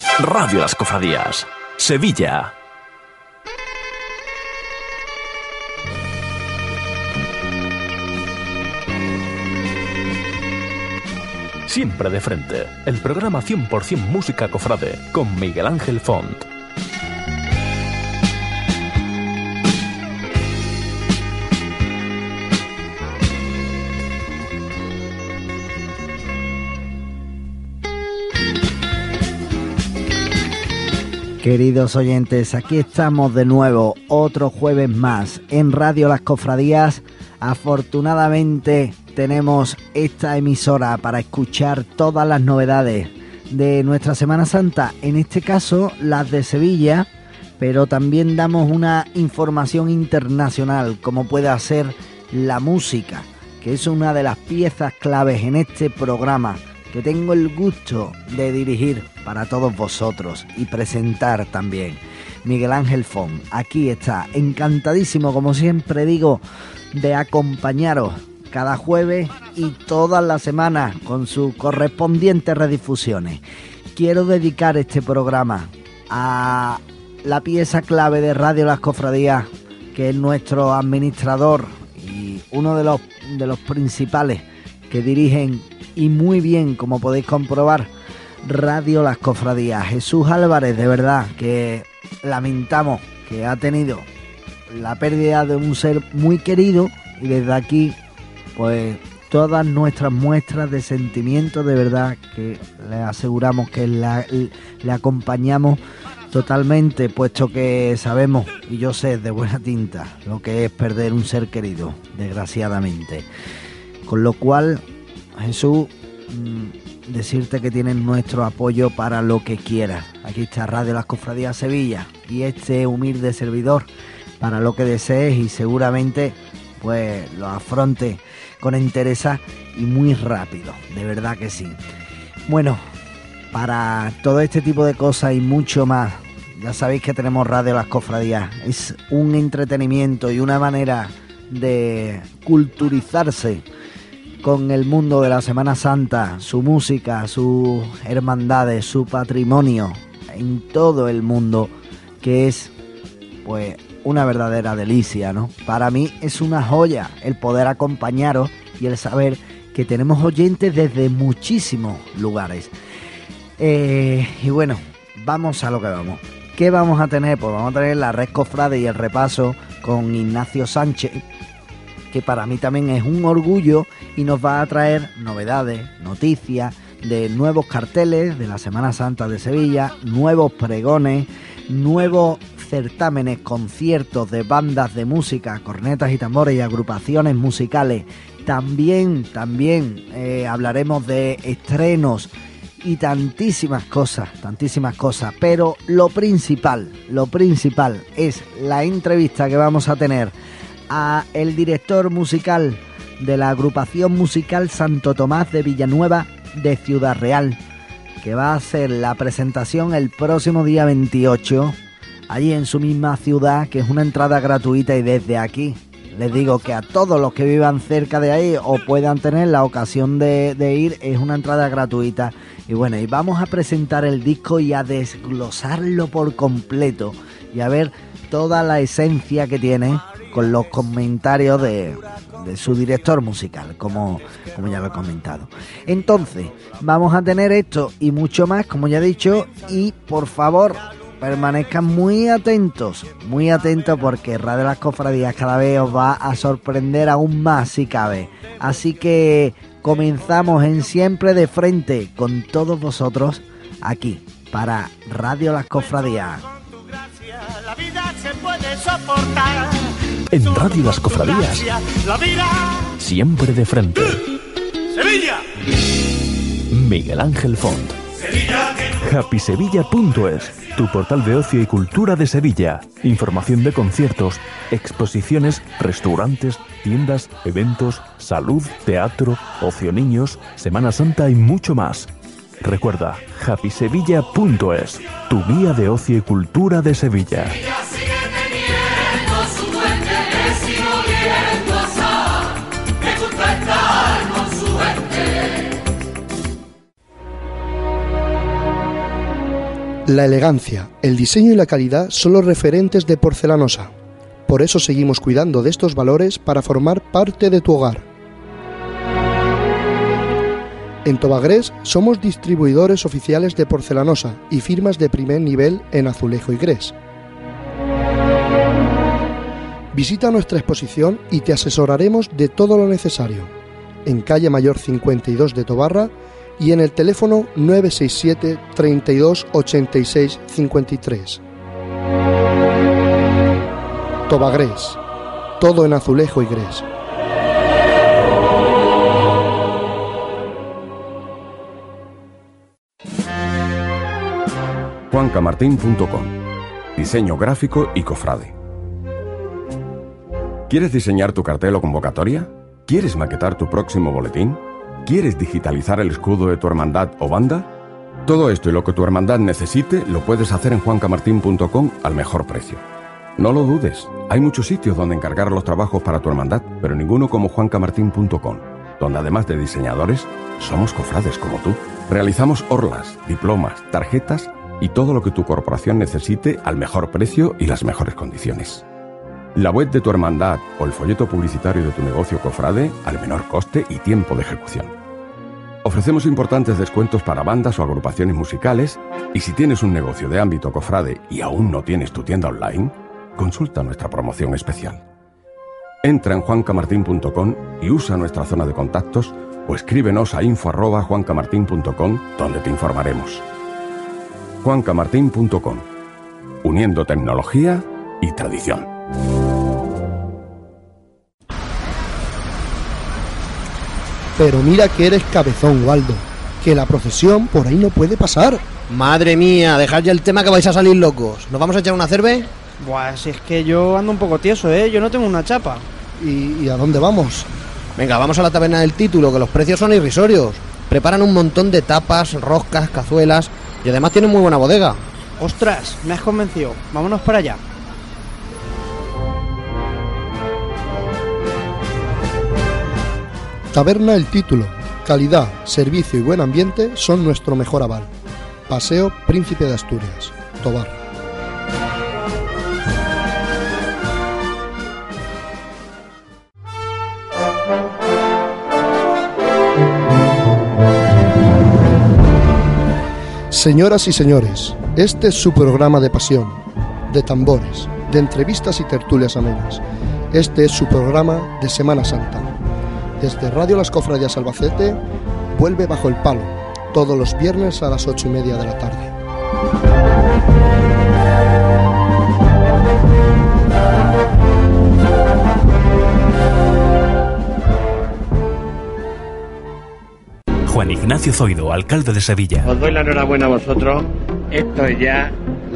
Radio Las Cofradías, Sevilla. Siempre de frente, el programa 100% música cofrade con Miguel Ángel Font. Queridos oyentes, aquí estamos de nuevo, otro jueves más en Radio Las Cofradías. Afortunadamente tenemos esta emisora para escuchar todas las novedades de nuestra Semana Santa, en este caso las de Sevilla, pero también damos una información internacional, como puede ser la música, que es una de las piezas claves en este programa que tengo el gusto de dirigir para todos vosotros y presentar también. Miguel Ángel Fon, aquí está, encantadísimo como siempre digo de acompañaros cada jueves y todas las semanas con sus correspondientes redifusiones. Quiero dedicar este programa a la pieza clave de Radio Las Cofradías, que es nuestro administrador y uno de los, de los principales que dirigen y muy bien, como podéis comprobar, Radio Las Cofradías. Jesús Álvarez, de verdad, que lamentamos que ha tenido la pérdida de un ser muy querido y desde aquí, pues todas nuestras muestras de sentimiento de verdad que le aseguramos que le acompañamos totalmente, puesto que sabemos, y yo sé de buena tinta, lo que es perder un ser querido, desgraciadamente. Con lo cual, Jesús, mm, decirte que tienes nuestro apoyo para lo que quieras. Aquí está Radio Las Cofradías Sevilla y este humilde servidor para lo que desees y seguramente pues lo afronte con interés y muy rápido, de verdad que sí. Bueno, para todo este tipo de cosas y mucho más, ya sabéis que tenemos Radio Las Cofradías. Es un entretenimiento y una manera de culturizarse con el mundo de la Semana Santa, su música, sus hermandades, su patrimonio en todo el mundo, que es pues una verdadera delicia, ¿no? Para mí es una joya el poder acompañaros y el saber que tenemos oyentes desde muchísimos lugares. Eh, y bueno, vamos a lo que vamos. ¿Qué vamos a tener? Pues vamos a tener la red cofrade y el repaso con Ignacio Sánchez, que para mí también es un orgullo y nos va a traer novedades, noticias de nuevos carteles de la Semana Santa de Sevilla, nuevos pregones, nuevos certámenes, conciertos de bandas de música, cornetas y tambores y agrupaciones musicales. También, también eh, hablaremos de estrenos y tantísimas cosas, tantísimas cosas. Pero lo principal, lo principal es la entrevista que vamos a tener a el director musical de la agrupación musical Santo Tomás de Villanueva de Ciudad Real, que va a hacer la presentación el próximo día 28, allí en su misma ciudad, que es una entrada gratuita y desde aquí les digo que a todos los que vivan cerca de ahí o puedan tener la ocasión de, de, ir, es una entrada gratuita. Y bueno, y vamos a presentar el disco y a desglosarlo por completo y a ver toda la esencia que tiene con los comentarios de, su director musical, como, como ya lo he comentado. Entonces, vamos a tener esto y mucho más, como ya he dicho, y por favor, permanezcan muy atentos, muy atentos porque Radio Las Cofradías cada vez os va a sorprender aún más si cabe. Así que comenzamos en siempre de frente con todos vosotros aquí para Radio Las Cofradías. En Radio Las Cofradías, siempre de frente. Sevilla. Miguel Ángel Font. Sevilla happysevilla.es, tu portal de ocio y cultura de Sevilla. Información de conciertos, exposiciones, restaurantes, tiendas, eventos, salud, teatro, ocio niños, Semana Santa y mucho más. Recuerda, happysevilla.es, tu guía de ocio y cultura de Sevilla. La elegancia, el diseño y la calidad son los referentes de Porcelanosa. Por eso seguimos cuidando de estos valores para formar parte de tu hogar. En Tobagrés somos distribuidores oficiales de porcelanosa y firmas de primer nivel en azulejo y grés. Visita nuestra exposición y te asesoraremos de todo lo necesario. En calle Mayor 52 de Tobarra y en el teléfono 967 32 86 53. Tobagrés. Todo en azulejo y grés. juancamartín.com Diseño gráfico y cofrade. ¿Quieres diseñar tu cartel o convocatoria? ¿Quieres maquetar tu próximo boletín? ¿Quieres digitalizar el escudo de tu hermandad o banda? Todo esto y lo que tu hermandad necesite lo puedes hacer en juancamartín.com al mejor precio. No lo dudes, hay muchos sitios donde encargar los trabajos para tu hermandad, pero ninguno como juancamartín.com, donde además de diseñadores, somos cofrades como tú. Realizamos orlas, diplomas, tarjetas y todo lo que tu corporación necesite al mejor precio y las mejores condiciones. La web de tu hermandad o el folleto publicitario de tu negocio cofrade al menor coste y tiempo de ejecución. Ofrecemos importantes descuentos para bandas o agrupaciones musicales y si tienes un negocio de ámbito cofrade y aún no tienes tu tienda online, consulta nuestra promoción especial. Entra en juancamartin.com y usa nuestra zona de contactos o escríbenos a info@juancamartin.com donde te informaremos juancamartin.com, uniendo tecnología y tradición. Pero mira que eres cabezón, Waldo, que la procesión por ahí no puede pasar. Madre mía, dejad ya el tema que vais a salir locos. ¿Nos vamos a echar una cerve? Buah, si es que yo ando un poco tieso, ¿eh? Yo no tengo una chapa. ¿Y, y a dónde vamos? Venga, vamos a la taberna del título, que los precios son irrisorios. Preparan un montón de tapas, roscas, cazuelas y además tienen muy buena bodega. Ostras, me has convencido. Vámonos para allá. Taberna El Título. Calidad, servicio y buen ambiente son nuestro mejor aval. Paseo Príncipe de Asturias, Tobar. Señoras y señores, este es su programa de pasión, de tambores, de entrevistas y tertulias amenas. Este es su programa de Semana Santa. Desde Radio Las Cofradías Albacete, vuelve bajo el palo, todos los viernes a las ocho y media de la tarde. Juan Ignacio Zoido, alcalde de Sevilla. Os doy la enhorabuena a vosotros. Esto es ya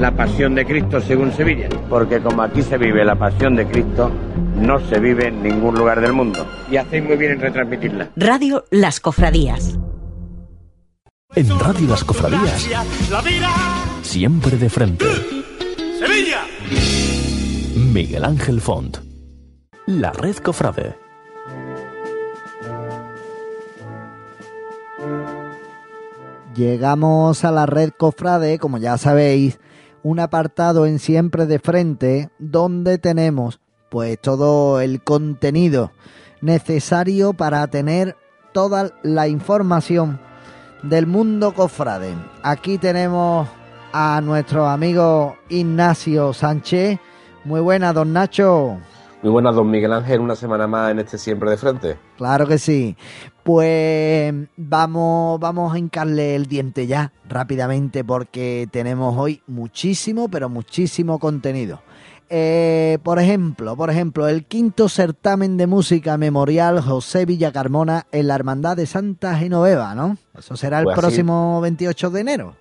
la pasión de Cristo según Sevilla. Porque como aquí se vive la pasión de Cristo, no se vive en ningún lugar del mundo. Y hacéis muy bien en retransmitirla. Radio Las Cofradías. En Radio Las Cofradías, siempre de frente. ¡Sevilla! Miguel Ángel Font. La Red Cofrade. Llegamos a la red Cofrade, como ya sabéis, un apartado en siempre de frente donde tenemos pues todo el contenido necesario para tener toda la información del mundo cofrade. Aquí tenemos a nuestro amigo Ignacio Sánchez. Muy buena, don Nacho. Muy buenas, don Miguel Ángel, una semana más en este Siempre de Frente. Claro que sí. Pues vamos, vamos a hincarle el diente ya rápidamente porque tenemos hoy muchísimo, pero muchísimo contenido. Eh, por ejemplo, por ejemplo, el quinto certamen de música memorial José Villacarmona en la Hermandad de Santa Genoveva, ¿no? Eso será el Pues así. próximo 28 de enero.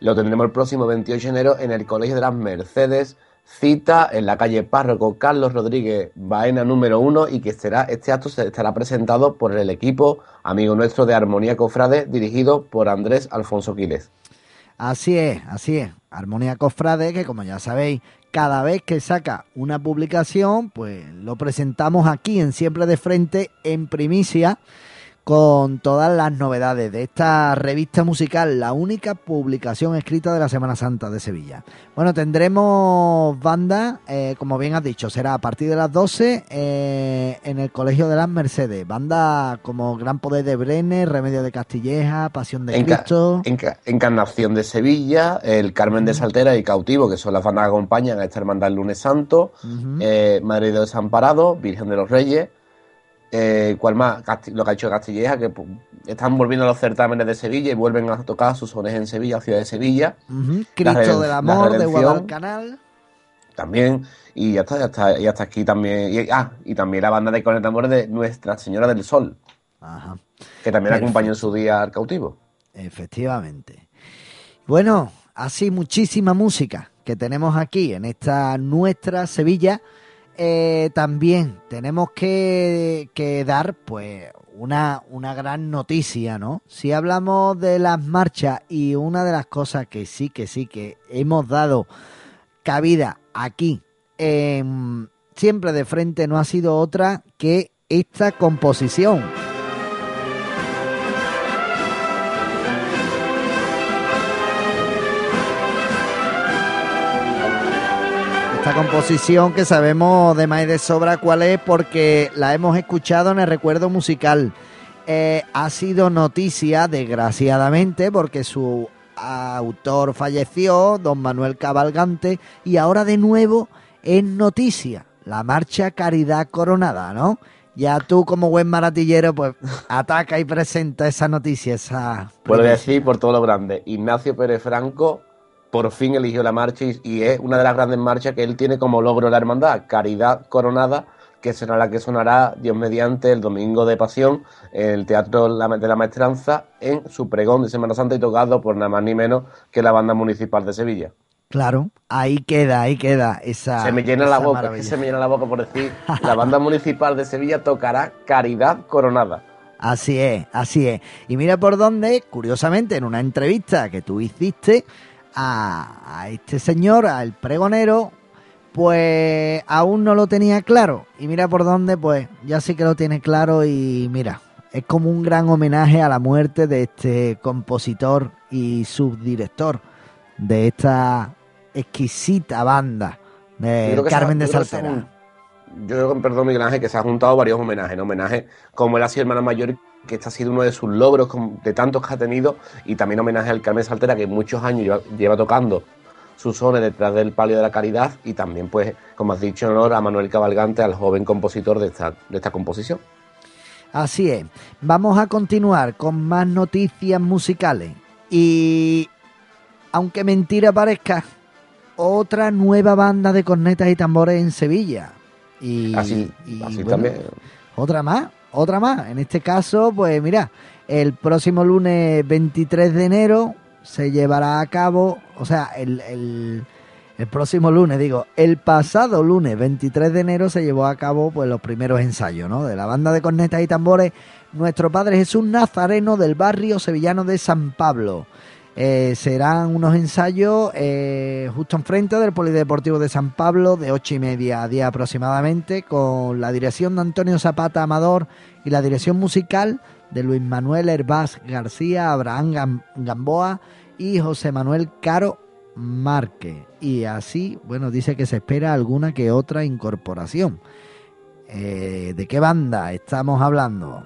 lo tendremos el próximo 28 de enero en el Colegio de las Mercedes, cita en la calle Párroco Carlos Rodríguez Baena número 1 y que será, este acto se estará presentado por el equipo amigo nuestro de Armonía Cofrade dirigido por Andrés Alfonso Quiles. Así es, así es. Armonía Cofrade, que como ya sabéis, cada vez que saca una publicación, pues lo presentamos aquí en Siempre de Frente en primicia con todas las novedades de esta revista musical, la única publicación escrita de la Semana Santa de Sevilla. Bueno, tendremos banda, eh, como bien has dicho, será a partir de las 12 eh, en el Colegio de las Mercedes. Banda como Gran Poder de Brenes, Remedio de Castilleja, Pasión de Cristo. Encarnación de Sevilla, el Carmen de Saltera y Cautivo, que son las bandas que acompañan a esta hermandad el lunes santo, eh, Madrid de Desamparado, Virgen de los Reyes. Eh, ¿Cuál más? lo que ha hecho Castilleja, que pues, están volviendo a los certámenes de Sevilla y vuelven a tocar sus sones en Sevilla, ciudad de Sevilla. Cristo del Amor de Guadalcanal. También, y ya está, ya está, y hasta aquí también. Y, ah, y también la banda de Cornet Amor de Nuestra Señora del Sol. Ajá. Que también acompañó en su día al cautivo. Efectivamente. Bueno, así muchísima música que tenemos aquí en esta nuestra Sevilla eh, también tenemos que, dar pues una, una, gran noticia, ¿no? Si hablamos de las marchas y una de las cosas que sí, que sí, que hemos dado cabida aquí, siempre de frente no ha sido otra que esta composición. Esta composición que sabemos de más de sobra cuál es porque la hemos escuchado en el recuerdo musical. Eh, ha sido noticia, desgraciadamente, porque su autor falleció, don Manuel Cabalgante, y ahora de nuevo es noticia, la marcha Caridad Coronada, ¿no? Ya tú como buen maratillero, pues ataca y presenta esa noticia, esa... Puedo decir por todo lo grande, Ignacio Pérez Franco por fin eligió la marcha y, es una de las grandes marchas que él tiene como logro la hermandad, Caridad Coronada, que será la que sonará Dios mediante el domingo de Pasión en el Teatro de la Maestranza en su pregón de Semana Santa y tocado por nada más ni menos que la banda municipal de Sevilla. Claro, ahí queda, ahí queda esa. Se me llena la boca, se me llena la boca por decir, la banda municipal de Sevilla tocará Caridad Coronada. Así es, así es. Y mira por dónde, curiosamente, en una entrevista que tú hiciste, a, este señor, al pregonero, pues aún no lo tenía claro. Y mira por dónde, pues ya sí que lo tiene claro y mira, es como un gran homenaje a la muerte de este compositor y subdirector de esta exquisita banda de Carmen de Saltera. Yo creo, perdón Miguel Ángel, que se han juntado varios homenajes, ¿no? Homenajes como él ha sido hermana mayor que este ha sido uno de sus logros de tantos que ha tenido y también homenaje al Carmen Saltera que muchos años lleva, tocando sus sones detrás del palio de la caridad y también pues como has dicho en honor a Manuel Cabalgante al joven compositor de esta, de esta composición. Así es, vamos a continuar con más noticias musicales y aunque mentira parezca, otra nueva banda de cornetas y tambores en Sevilla. Y, así, también. Otra más, otra más. En este caso, pues mira, el próximo lunes 23 de enero se llevará a cabo, o sea, el, el, próximo lunes, digo, el pasado lunes 23 de enero se llevó a cabo pues los primeros ensayos, ¿no? De la banda de cornetas y tambores Nuestro Padre Jesús Nazareno del barrio sevillano de San Pablo. Eh, serán unos ensayos eh, justo enfrente del Polideportivo de San Pablo de ocho y media a día aproximadamente con la dirección de Antonio Zapata Amador y la dirección musical de Luis Manuel Herbás García, Abraham Gamboa y José Manuel Caro Márquez. Y así, bueno, dice que se espera alguna que otra incorporación. Eh, ¿De qué banda estamos hablando,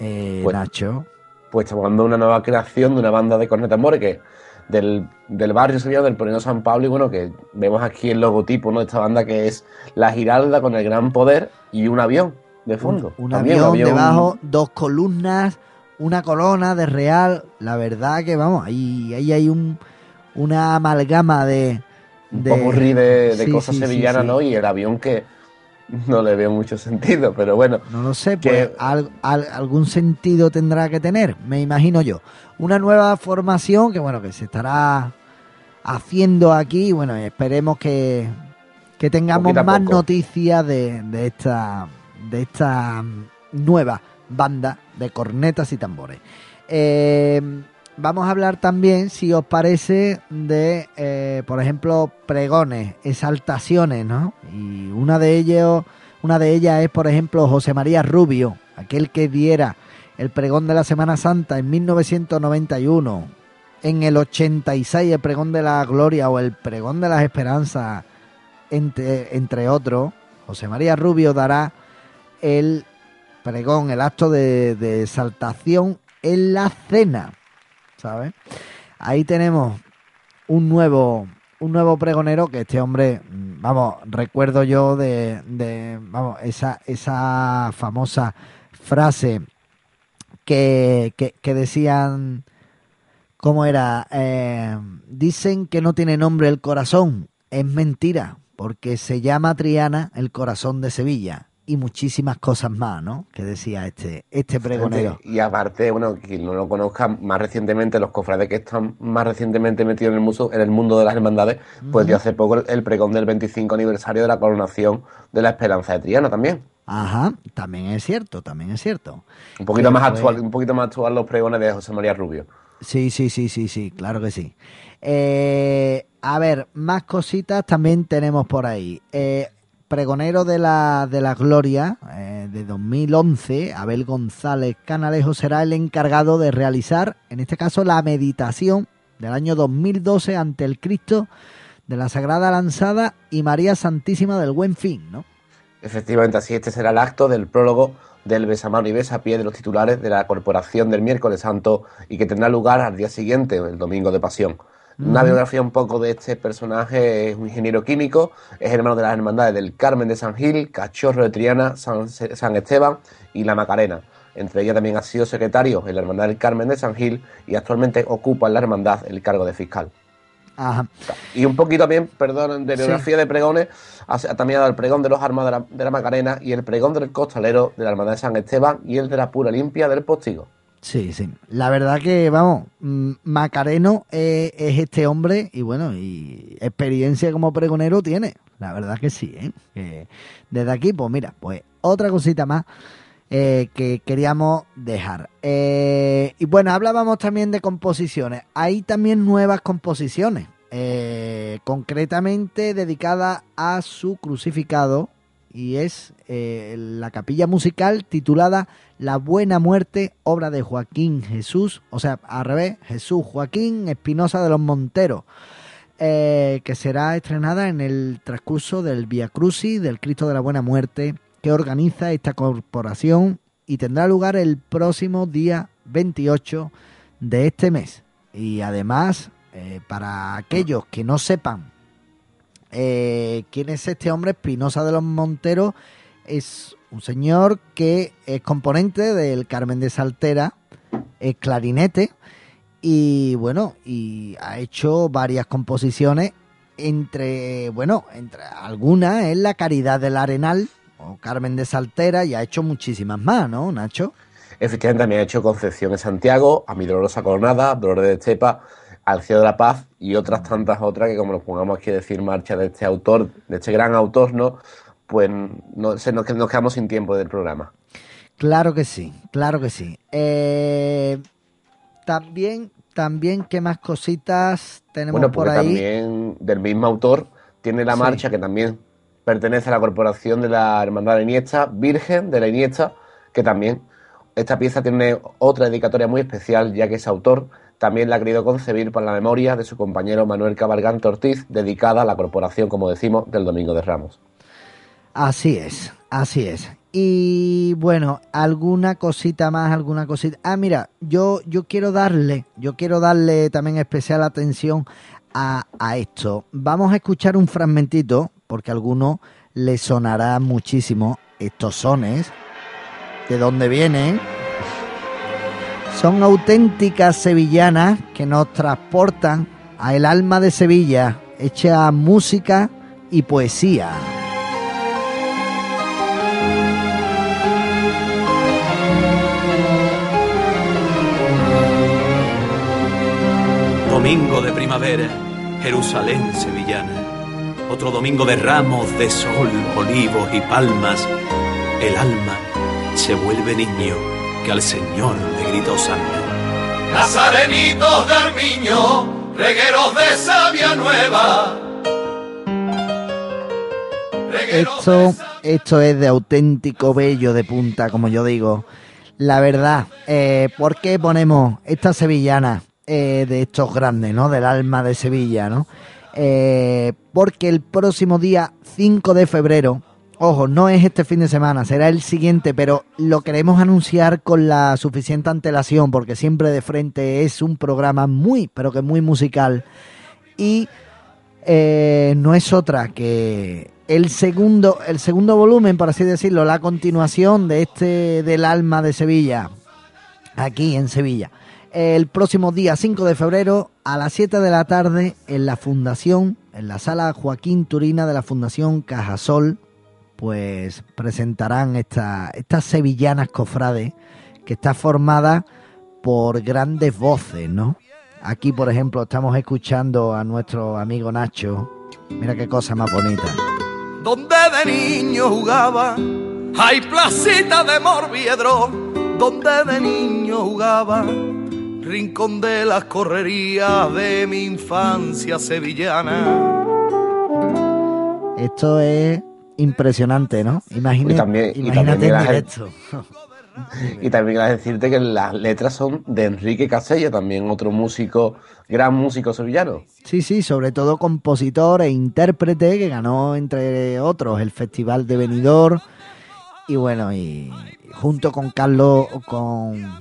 Nacho? Pues estamos hablando de una nueva creación de una banda de corneta more que del, del barrio sevillano del Polino San Pablo y bueno que vemos aquí el logotipo ¿no? de esta banda que es la Giralda con el gran poder y un avión de fondo. Un, avión, debajo, dos columnas, una corona de real. La verdad que vamos, ahí, ahí hay un, una amalgama de... Un de, de, cosas sevillanas, ¿no? Y el avión que no le veo mucho sentido, pero bueno. No lo sé, pues algún sentido tendrá que tener, me imagino yo. Una nueva formación que bueno, que se estará haciendo aquí, bueno, esperemos que, que tengamos más noticias de, de, esta de esta nueva banda de cornetas y tambores. Eh, vamos a hablar también, si os parece, de, eh, por ejemplo, pregones, exaltaciones, ¿no? Y una de ellos, una de ellas es, por ejemplo, José María Rubio, aquel que diera el pregón de la Semana Santa en 1991, en el 86 el pregón de la Gloria o el pregón de las Esperanzas, entre, entre otros. José María Rubio dará el pregón, el acto de, de exaltación en la cena ¿sabes? Ahí tenemos un nuevo, un nuevo pregonero que este hombre, mm, vamos, recuerdo yo de, vamos, esa, esa famosa frase que, que, decían, ¿cómo era? Eh, dicen que no tiene nombre el corazón, es mentira, porque se llama Triana el corazón de Sevilla y muchísimas cosas más, ¿no? Que decía este, este pregonero. Y aparte, bueno, quien no lo conozca, más recientemente, los cofrades que están más recientemente metidos en el, mundo, en el mundo de las hermandades, pues dio hace poco el, pregón del 25 aniversario de la coronación de la Esperanza de Triana también. Ajá, también es cierto, también es cierto. Un poquito más actual, un poquito más actual los pregones de José María Rubio. Sí, sí, sí, sí, sí, claro que sí. Eh, a ver, más cositas también tenemos por ahí. Eh, pregonero de la, de la Gloria eh, de 2011, Abel González Canalejo, será el encargado de realizar, en este caso, la meditación del año 2012 ante el Cristo de la Sagrada Lanzada y María Santísima del Buen Fin, ¿no? Efectivamente, así este será el acto del prólogo del besamano y besapié de los titulares de la Corporación del Miércoles Santo y que tendrá lugar al día siguiente, el Domingo de Pasión. Una biografía un poco de este personaje, es un ingeniero químico, es hermano de las hermandades del Carmen de San Gil, Cachorro de Triana, San, Esteban y La Macarena. Entre ellas también ha sido secretario en la Hermandad del Carmen de San Gil y actualmente ocupa en la hermandad el cargo de fiscal. Ajá. Y un poquito también, perdón, de biografía de pregones, ha, también ha dado el pregón de los armados de la, Macarena y el pregón del costalero de la Hermandad de San Esteban y el de la Pura Limpia del Postigo. Sí, sí. La verdad que, vamos, mm, Macareno es, este hombre y bueno, y experiencia como pregonero tiene. La verdad que sí, ¿eh? desde aquí, pues mira, pues otra cosita más eh, que queríamos dejar. Eh, y bueno, hablábamos también de composiciones. Hay también nuevas composiciones, eh, concretamente dedicadas a su crucificado y es eh, la capilla musical titulada La Buena Muerte, obra de Joaquín Jesús, o sea, al revés, Jesús Joaquín Espinosa de los Monteros, eh, que será estrenada en el transcurso del Via Crucis del Cristo de la Buena Muerte, que organiza esta corporación y tendrá lugar el próximo día 28 de este mes. Y además, eh, para aquellos que no sepan eh, ¿Quién es este hombre? Espinosa de los Monteros es un señor que es componente del Carmen de Saltera, es clarinete y bueno, y ha hecho varias composiciones entre, bueno, entre algunas es La Caridad del Arenal o Carmen de Saltera y ha hecho muchísimas más, ¿no, Nacho? Efectivamente, también ha hecho Concepción en Santiago, A mi dolorosa coronada, Dolores de Estepa, al cielo de la paz y otras tantas otras que como nos pongamos aquí a decir marcha de este autor, de este gran autor, ¿no? Pues no, se nos, nos quedamos sin tiempo del programa. Claro que sí, claro que sí. Eh, también, también, ¿qué más cositas tenemos bueno, por ahí? También del mismo autor tiene la marcha que también pertenece a la corporación de la Hermandad de Iniesta, Virgen de la Iniesta, que también esta pieza tiene otra dedicatoria muy especial, ya que es autor también la ha querido concebir para la memoria de su compañero Manuel Cabalgante Ortiz, dedicada a la corporación, como decimos, del Domingo de Ramos. Así es, así es. Y bueno, alguna cosita más, alguna cosita. Ah, mira, yo, yo quiero darle, yo quiero darle también especial atención a, a esto. Vamos a escuchar un fragmentito, porque a alguno le sonará muchísimo estos sones, de dónde vienen son auténticas sevillanas que nos transportan a el alma de Sevilla, hecha música y poesía. Domingo de primavera, Jerusalén sevillana. Otro domingo de ramos de sol, olivos y palmas. El alma se vuelve niño que al Señor le gritó santo. Nazarenitos de Armiño, regueros de savia nueva. Esto, esto es de auténtico bello de punta, como yo digo. La verdad, eh, ¿por qué ponemos esta sevillana eh, de estos grandes, ¿no? Del alma de Sevilla, ¿no? Eh, porque el próximo día 5 de febrero, ojo, no es este fin de semana, será el siguiente, pero lo queremos anunciar con la suficiente antelación, porque siempre de frente es un programa muy, pero que muy musical. Y eh, no es otra que el segundo, el segundo volumen, por así decirlo, la continuación de este del alma de Sevilla, aquí en Sevilla. El próximo día 5 de febrero a las 7 de la tarde en la Fundación, en la sala Joaquín Turina de la Fundación Cajasol, pues presentarán esta, estas sevillanas cofrades que está formada por grandes voces, ¿no? Aquí, por ejemplo, estamos escuchando a nuestro amigo Nacho. Mira qué cosa más bonita. Donde de niño jugaba, hay placita de Morviedro. Donde de niño jugaba, rincón de las correrías de mi infancia sevillana. Esto es impresionante, ¿no? Imagínate, Y también- y imagínate también en la- directo. Y también quiero decirte que las letras son de Enrique Casella, también otro músico, gran músico sevillano. Sí, sí, sobre todo compositor e intérprete que ganó, entre otros, el Festival de Benidorm. Y bueno, y junto con Carlos, con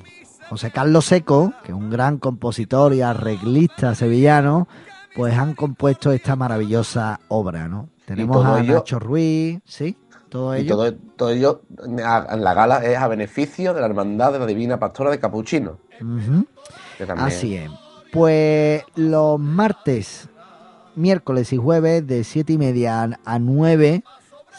José Carlos Seco, que es un gran compositor y arreglista sevillano, pues han compuesto esta maravillosa obra, ¿no? Tenemos a ello- Nacho Ruiz, sí, todo Y ello. todo, todo ello en la gala es a beneficio de la Hermandad de la Divina Pastora de Capuchino. Así es. Pues los martes, miércoles y jueves de 7 y media a- a 9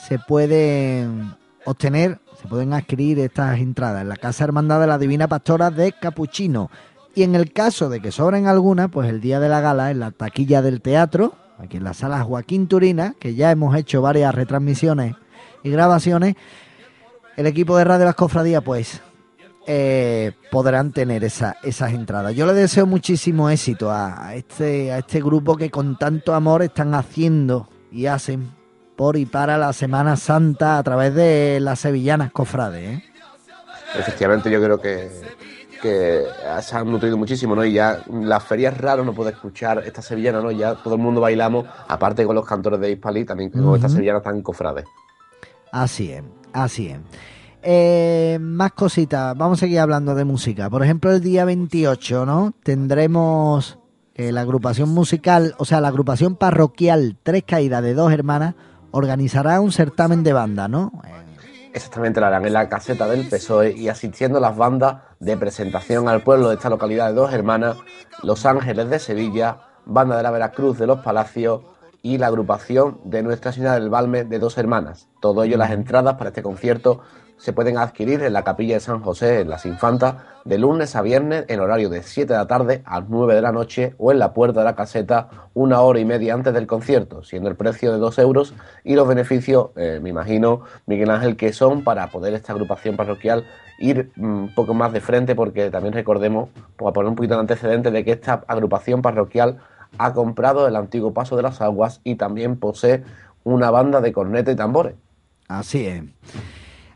se pueden obtener, se pueden adquirir estas entradas en la Casa Hermandad de la Divina Pastora de Capuchino. Y en el caso de que sobren algunas, pues el día de la gala en la taquilla del teatro, aquí en la sala Joaquín Turina, que ya hemos hecho varias retransmisiones y grabaciones, el equipo de Radio Las Cofradías, pues eh, podrán tener esa- esas entradas. Yo le deseo muchísimo éxito a, este, a este grupo que con tanto amor están haciendo y hacen por y para la Semana Santa a través de las sevillanas cofrades. ¿eh? Efectivamente, yo creo que, que se han nutrido muchísimo, ¿no? Y ya las ferias raras no puede escuchar esta sevillana, ¿no? Ya todo el mundo bailamos, aparte con los cantores de Hispalí, también con Ujú. estas sevillanas tan cofrades. Así es, así es. Eh, más cositas, vamos a seguir hablando de música. Por ejemplo, el día 28, ¿no? Tendremos eh, la agrupación musical, o sea, la agrupación parroquial Tres Caídas de Dos Hermanas organizará un certamen de banda, ¿no? Exactamente, la harán en la caseta del PSOE y asistiendo las bandas de presentación al pueblo de esta localidad de Dos Hermanas, Los Ángeles de Sevilla, Banda de la Veracruz de los Palacios y la agrupación de Nuestra Señora del Balme de Dos Hermanas. Todo ello, las entradas para este concierto se pueden adquirir en la capilla de San José, en Las Infantas, de lunes a viernes en horario de 7 de la tarde a 9 de la noche o en la puerta de la caseta una hora y media antes del concierto, siendo el precio de 2 euros y los beneficios, eh, me imagino, Miguel Ángel, que son para poder esta agrupación parroquial ir mm, un poco más de frente, porque también recordemos, para poner un poquito de antecedente, de que esta agrupación parroquial ha comprado el antiguo Paso de las Aguas y también posee una banda de cornetas y tambores. Así es.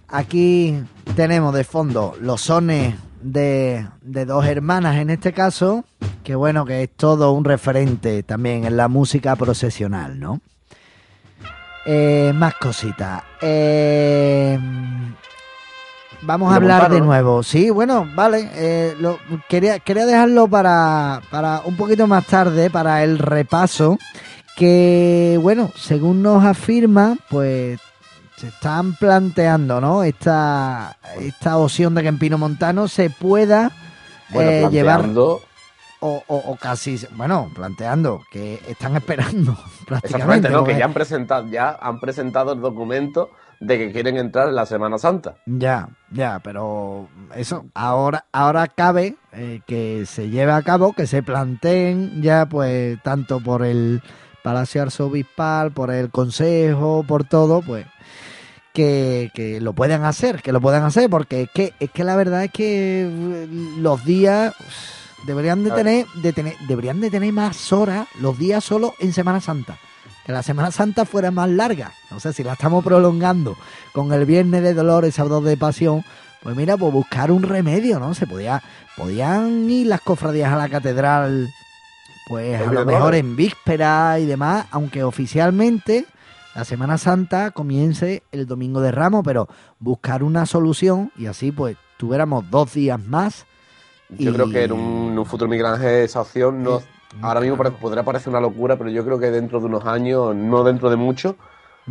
Aquí tenemos de fondo los sones de, de dos hermanas en este caso, que bueno, que es todo un referente también en la música procesional, ¿no? Eh, más cositas. Eh, vamos a hablar de nuevo. Sí, bueno, vale. eh, lo- quería, quería dejarlo para, para un poquito más tarde, para el repaso. Que, bueno, según nos afirma, pues se están planteando, ¿no? Esta, esta opción de que en Pino Montano se pueda Bueno, eh, llevar o, o- o casi, bueno, planteando que están esperando Exactamente, prácticamente. ¿no? Que ya han presentado, ya han presentado el documento de que quieren entrar en la Semana Santa. Ya, ya, pero eso ahora ahora cabe eh, que se lleve a cabo, que se planteen ya pues tanto por el Palacio Arzobispal, por el Consejo, por todo, pues que, que lo puedan hacer, que lo puedan hacer, porque es que es que la verdad es que eh, los días deberían de tener, de tener deberían de tener más horas los días solo en Semana Santa. Que la Semana Santa fuera más larga. No sé si la estamos prolongando con el Viernes de Dolores, sábado de Pasión. Pues mira, pues buscar un remedio, ¿no? Se podía, podían ir las cofradías a la catedral, pues a lo mejor en víspera y demás, aunque oficialmente la Semana Santa comience el Domingo de Ramos, pero buscar una solución y así pues tuviéramos dos días más. Yo y- creo que en un, en un futuro migrante esa opción no, ahora mismo podrá parecer una locura, pero yo creo que dentro de unos años, no dentro de mucho,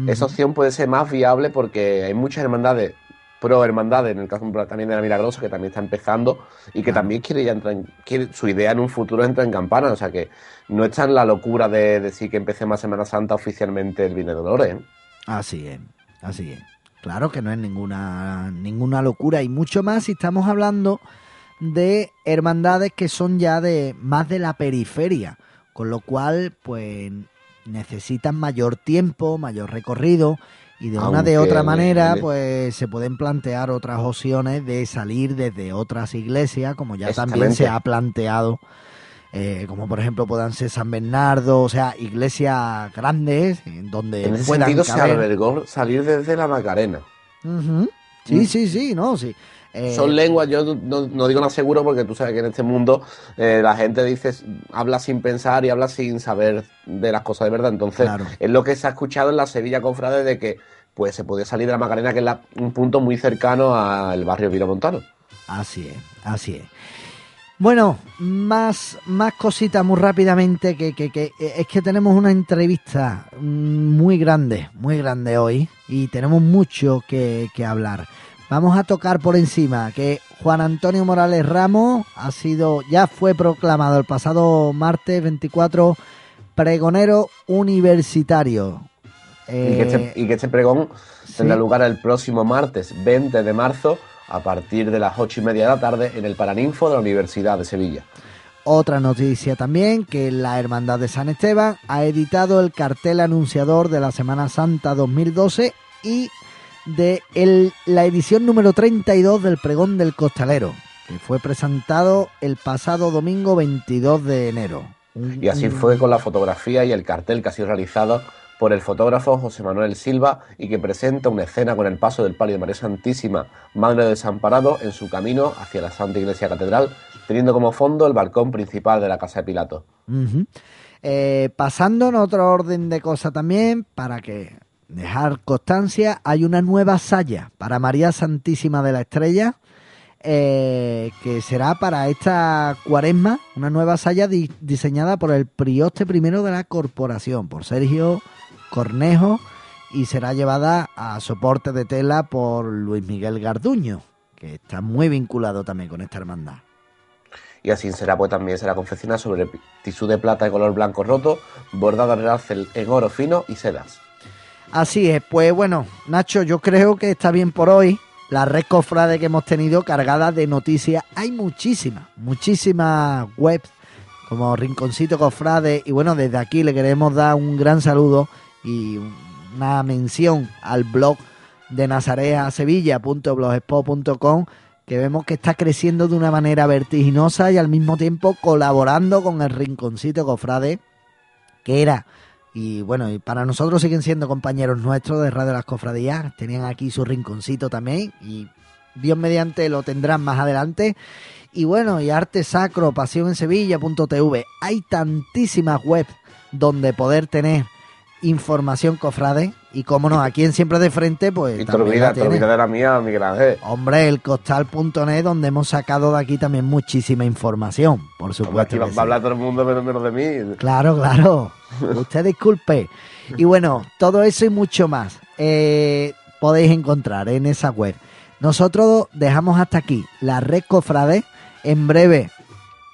esa opción puede ser más viable porque hay muchas hermandades, pro hermandades, en el caso también de la Milagrosa, que también está empezando y que también quiere ya entrar en, quiere, su idea en un futuro es entrar en campana, o sea que no está en la locura de decir que empecemos Semana Santa oficialmente el de Dolores. ¿eh? Así es, así es. Claro que no es ninguna, ninguna locura y mucho más si estamos hablando de hermandades que son ya de más de la periferia, con lo cual pues necesitan mayor tiempo, mayor recorrido y de una de Aunque otra manera pues se pueden plantear otras opciones de salir desde otras iglesias, como ya también se ha planteado eh, como por ejemplo puedan ser San Bernardo, o sea, iglesias grandes en donde En ese puedan sentido se albergó salir desde la Macarena. Sí, sí, sí, no, sí. Eh, Son lenguas, yo no, no digo nada seguro porque tú sabes que en este mundo eh, la gente dice, habla sin pensar y habla sin saber de las cosas de verdad. Entonces, Claro. es lo que se ha escuchado en la Sevilla Confrade de que pues se podía salir de la Macarena, que es la- un punto muy cercano al barrio Vilamontano. Así es, así es. Bueno, más, más cositas muy rápidamente, que, que, que eh, es que tenemos una entrevista mm, muy grande, muy grande hoy, y tenemos mucho que, que hablar. Vamos a tocar por encima que Juan Antonio Morales Ramos ha sido, ya fue proclamado el pasado martes 24 pregonero universitario. Y, que Eh, este, y que este pregón tendrá lugar el próximo martes 20 de marzo a partir de las ocho y media de la tarde en el Paraninfo de la Universidad de Sevilla. Otra noticia también, que la Hermandad de San Esteban ha editado el cartel anunciador de la Semana Santa 2012 y de el- la edición número 32 del Pregón del Costalero, que fue presentado el pasado domingo 22 de enero. Y así fue con la fotografía y el cartel que ha sido realizado por el fotógrafo José Manuel Silva y que presenta una escena con el paso del palio de María Santísima, Madre de Desamparado, en su camino hacia la Santa Iglesia Catedral, teniendo como fondo el balcón principal de la Casa de Pilato. Eh, pasando en otro orden de cosas también, para que dejar constancia, hay una nueva saya para María Santísima de la Estrella, eh, que será para esta cuaresma, una nueva saya di- diseñada por el prioste primero de la corporación, por Sergio Cornejo, y será llevada a soporte de tela por Luis Miguel Garduño, que está muy vinculado también con esta hermandad. Y así será, pues también será confeccionada sobre tisú de plata de color blanco roto, bordado en oro fino y sedas. Así es, pues bueno, Nacho, yo creo que está bien por hoy. La red cofrade que hemos tenido cargada de noticias, hay muchísimas, muchísimas webs como Rinconcito Cofrade. Y bueno, desde aquí le queremos dar un gran saludo y una mención al blog de nazareasevilla.blogspot.com que vemos que está creciendo de una manera vertiginosa y al mismo tiempo colaborando con el Rinconcito Cofrade, que era y bueno, y para nosotros siguen siendo compañeros nuestros de Radio Las Cofradías. Tenían aquí su rinconcito también. Y Dios mediante lo tendrán más adelante. Y bueno, y Arte Sacro, Pasión en Sevilla.tv. Hay tantísimas webs donde poder tener información cofrade. Y como no, aquí en Siempre de Frente, pues. Y tiene. olvidas de la mía, Miguel Ángel. Hombre, el costal.net, donde hemos sacado de aquí también muchísima información, por Hombre, supuesto. aquí va, a hablar todo el mundo menos, menos de mí. Claro, claro. Usted disculpe. Y bueno, todo eso y mucho más eh, podéis encontrar en esa web. Nosotros dejamos hasta aquí la red Cofrade. En breve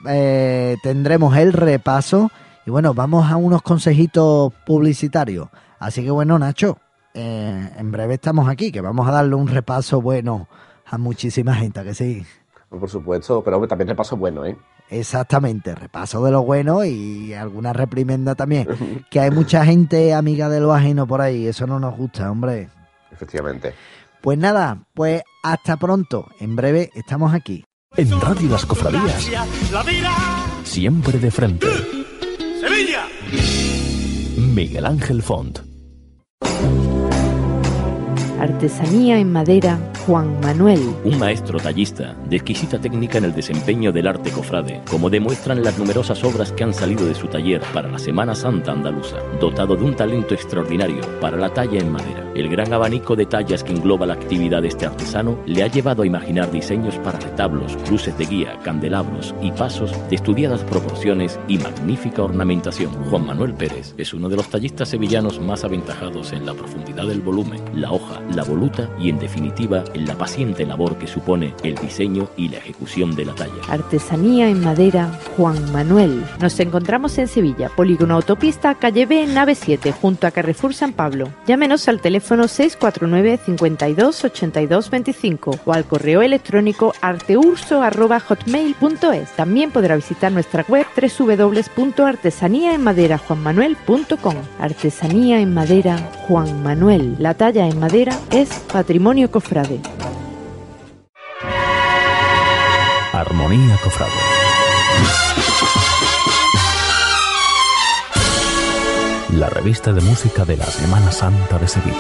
eh, tendremos el repaso y bueno, vamos a unos consejitos publicitarios. Así que bueno, Nacho, eh, en breve estamos aquí, que vamos a darle un repaso bueno a muchísima gente, ¿a que sí. Por supuesto, pero hombre, también repaso bueno, ¿eh? Exactamente, repaso de lo bueno y alguna reprimenda también. que hay mucha gente amiga de lo ajeno por ahí, eso no nos gusta, hombre. Efectivamente. Pues nada, pues hasta pronto. En breve estamos aquí. En Radio Las Cofradías, siempre de frente. ¡Sevilla! Miguel Ángel Font. Artesanía en madera Juan Manuel. Un maestro tallista de exquisita técnica en el desempeño del arte cofrade, como demuestran las numerosas obras que han salido de su taller para la Semana Santa andaluza, dotado de un talento extraordinario para la talla en madera. El gran abanico de tallas que engloba la actividad de este artesano le ha llevado a imaginar diseños para retablos, cruces de guía, candelabros y pasos de estudiadas proporciones y magnífica ornamentación. Juan Manuel Pérez es uno de los tallistas sevillanos más aventajados en la profundidad del volumen, la hoja, la voluta y en definitiva la paciente labor que supone el diseño y la ejecución de la talla. Artesanía en madera Juan Manuel. Nos encontramos en Sevilla, Polígono Autopista, calle B, nave 7, junto a Carrefour San Pablo. Llámenos al teléfono 649 52 82 25 o al correo electrónico arteurso@hotmail.es. También podrá visitar nuestra web www.artesaniaenmaderajuanmanuel.com. Artesanía en madera Juan Manuel. La talla en madera es patrimonio cofrade. Armonía Cofrade. La revista de música de la Semana Santa de Sevilla.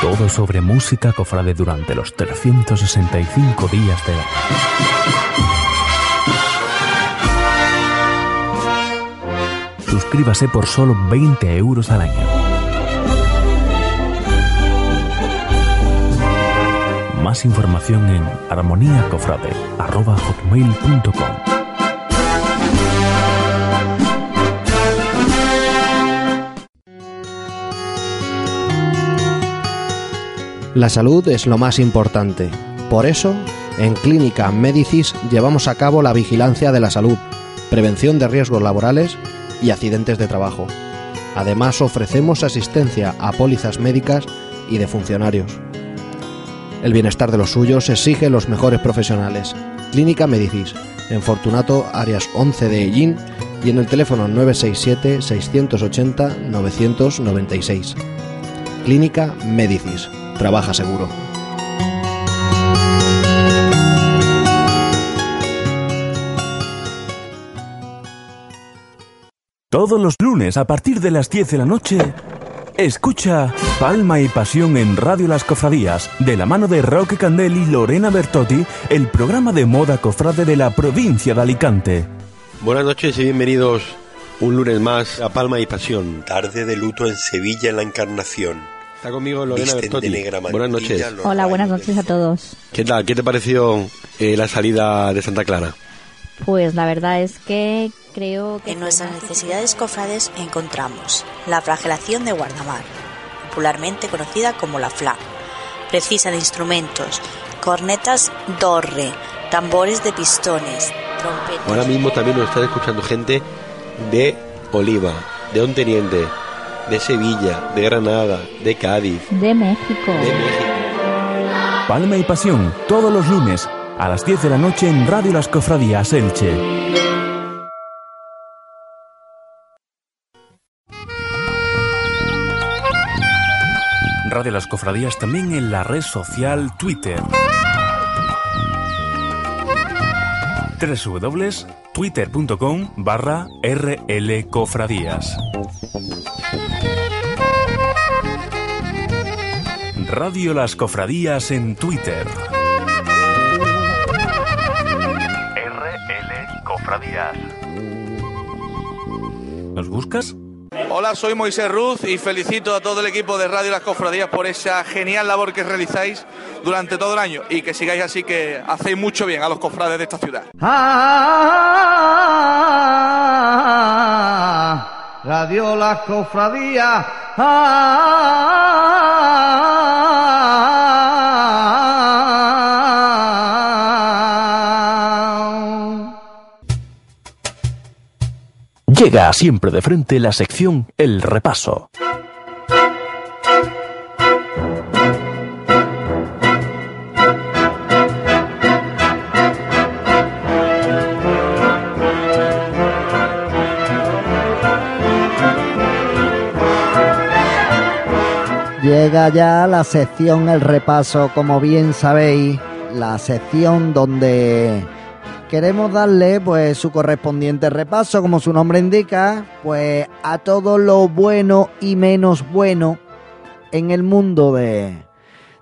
Todo sobre música cofrade durante los 365 días del año. Suscríbase por solo 20 euros al año. Más información en armoniacofrade.com. La salud es lo más importante. Por eso, en Clínica Medicis llevamos a cabo la vigilancia de la salud, prevención de riesgos laborales y accidentes de trabajo. Además, ofrecemos asistencia a pólizas médicas y de funcionarios. El bienestar de los suyos exige los mejores profesionales. Clínica Medicis, en Fortunato, áreas 11 de Ellín y en el teléfono 967-680-996. Clínica Medicis. Trabaja seguro. Todos los lunes a partir de las 10 de la noche, escucha Palma y Pasión en Radio Las Cofradías, de la mano de Roque Candel y Lorena Bertotti, el programa de moda cofrade de la provincia de Alicante. Buenas noches y bienvenidos un lunes más a Palma y Pasión. Tarde de luto en Sevilla en la Encarnación. Está conmigo Lorena Visten Bertotti. negra Buenas noches. Hola, buenas noches a todos. ¿Qué tal? ¿Qué te pareció eh, la salida de Santa Clara? Pues la verdad es que creo que... En nuestras necesidades cofrades encontramos la flagelación de guardamar, popularmente conocida como la FLA. Precisa de instrumentos, cornetas Dorre, tambores de pistones, trompetas. Ahora mismo también nos están escuchando gente de Oliva, de Onteniente, de Sevilla, de Granada, de Cádiz, De México. de México. Palma y Pasión, todos los lunes, a las 10 de la noche en Radio Las Cofradías Elche. Radio Las Cofradías también en la red social Twitter. www.twitter.com barra rlcofradías. Radio Las Cofradías en Twitter. RL Cofradías. ¿Nos buscas? Soy Moisés Ruz y felicito a todo el equipo de Radio Las Cofradías por esa genial labor que realizáis durante todo el año y que sigáis así que hacéis mucho bien a los cofrades de esta ciudad. Ah, Radio Las Cofradías. Ah, Llega siempre de frente la sección El Repaso. Llega ya la sección El Repaso, como bien sabéis, la sección donde queremos darle pues su correspondiente repaso, como su nombre indica, pues a todo lo bueno y menos bueno en el mundo de,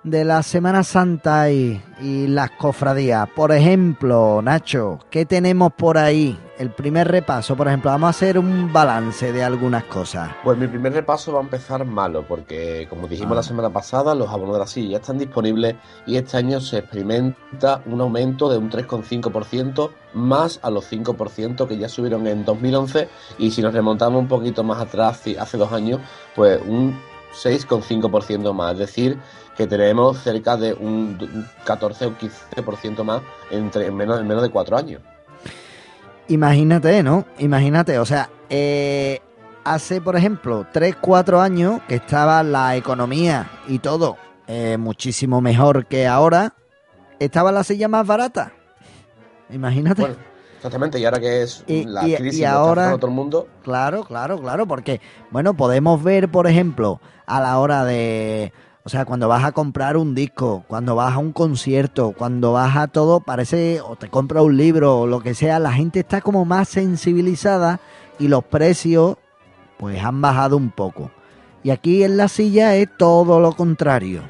de la Semana Santa y, y las cofradías. Por ejemplo, Nacho, ¿qué tenemos por ahí? El primer repaso, por ejemplo, vamos a hacer un balance de algunas cosas. Pues mi primer repaso va a empezar malo, porque como dijimos Ah. la semana pasada, los abonos de la silla ya están disponibles y este año se experimenta un aumento de un 3,5% más a los 5% que ya subieron en 2011 y si nos remontamos un poquito más atrás, hace dos años, pues un 6,5% más, es decir, que tenemos cerca de un un 14 o 15% más entre, en, menos, en menos de cuatro años. Imagínate, ¿no? Imagínate, o sea, eh, hace, por ejemplo, 3, 4 años que estaba la economía y todo eh, muchísimo mejor que ahora, estaba la silla más barata. Imagínate. Bueno, exactamente, y ahora que es Y- la y- crisis y ahora- todo el mundo, Claro, claro, claro, porque, bueno, podemos ver, por ejemplo, a la hora de, o sea, cuando vas a comprar un disco, cuando vas a un concierto, cuando vas a todo, parece, o te compras un libro o lo que sea, la gente está como más sensibilizada y los precios, pues han bajado un poco. Y aquí en la silla es todo lo contrario.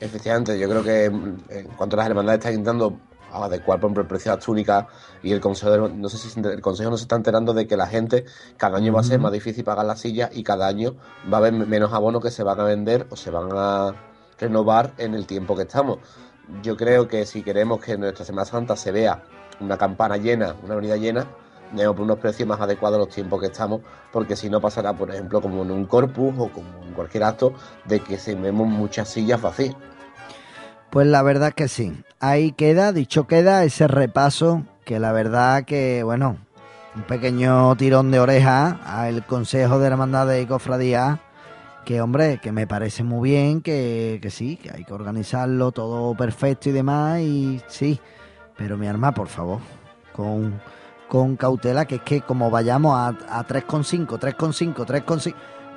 Efectivamente, yo creo que mm, en cuanto a las hermandades están intentando adecuar, por ejemplo, el precio de las túnicas y el consejo, no sé si el consejo no se está enterando de que la gente cada año va a ser más difícil pagar la silla y cada año va a haber menos abonos que se van a vender o se van a renovar en el tiempo que estamos. Yo creo que si queremos que nuestra Semana Santa se vea una campana llena, una avenida llena, debemos poner unos precios más adecuados a los tiempos que estamos, porque si no pasará, por ejemplo, como en un corpus o como en cualquier acto, de que se vemos muchas sillas vacías. Pues la verdad que sí. Ahí queda, dicho queda, ese repaso que la verdad que, bueno, un pequeño tirón de oreja al Consejo de Hermandades y Cofradías, que hombre, que me parece muy bien, que, que sí, que hay que organizarlo todo perfecto y demás, y sí, pero mi arma, por favor, con, con cautela, que es que como vayamos a, a 3,5, 3,5, 3,5,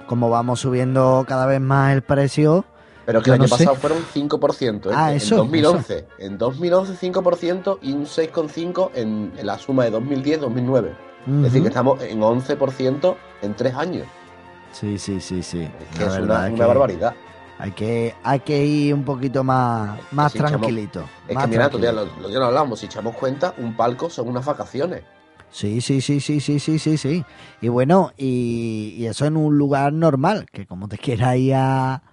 como vamos subiendo cada vez más el precio... Pero que el año sé. pasado fueron 5%. ¿eh? Ah, en eso, 2011. En 2011 5% y un 6,5% en, en la suma de 2010-2009. Es decir, que estamos en 11% en tres años. Sí, sí, sí, sí. Que es verdad una, es una que barbaridad. Hay que, hay que ir un poquito más, más Si echamos- tranquilito. Es más que mira, tranquilito. lo, lo ya lo hablamos, si echamos cuenta, un palco son unas vacaciones. Sí, sí, sí, sí, sí, sí, sí, sí. Y bueno, y, y eso en un lugar normal, que como te quieras ir a,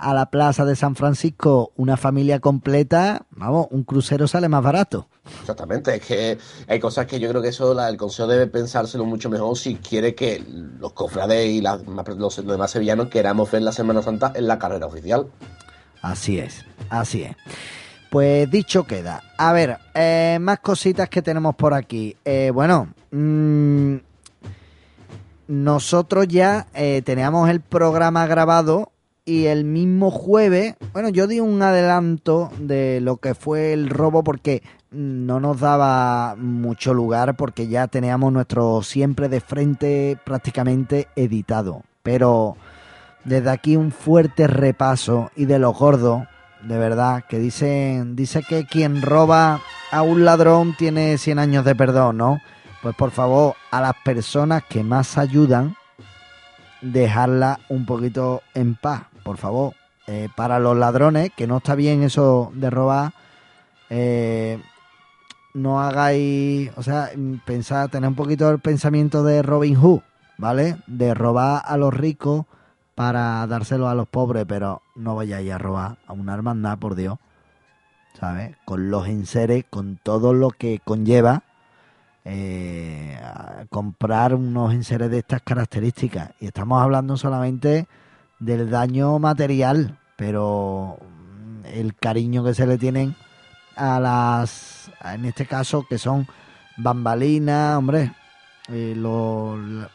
a la plaza de San Francisco, una familia completa, vamos, un crucero sale más barato. Exactamente, es que hay cosas que yo creo que eso la- el consejo debe pensárselo mucho mejor si quiere que los cofrades y los, los demás sevillanos queramos ver la Semana Santa en la carrera oficial. Así es, así es. Pues dicho queda. A ver, eh, más cositas que tenemos por aquí. Eh, bueno, mm, nosotros ya eh, teníamos el programa grabado y el mismo jueves, bueno, yo di un adelanto de lo que fue el robo porque no nos daba mucho lugar porque ya teníamos nuestro siempre de frente prácticamente editado. Pero desde aquí un fuerte repaso y de los gordos, de verdad, que dicen, dice que quien roba a un ladrón tiene 100 años de perdón, ¿no? Pues por favor, a las personas que más ayudan, dejarla un poquito en paz, por favor. Eh, para los ladrones, que no está bien eso de robar, eh, no hagáis, o sea, pensad, tener un poquito el pensamiento de Robin Hood, ¿vale? De robar a los ricos para dárselo a los pobres, pero no vayáis a robar a una hermandad, por Dios, ¿sabes? Con los enseres, con todo lo que conlleva eh, comprar unos enseres de estas características. Y estamos hablando solamente del daño material, pero mm, el cariño que se le tienen a las, en este caso, que son bambalinas, hombre, eh, lo- la-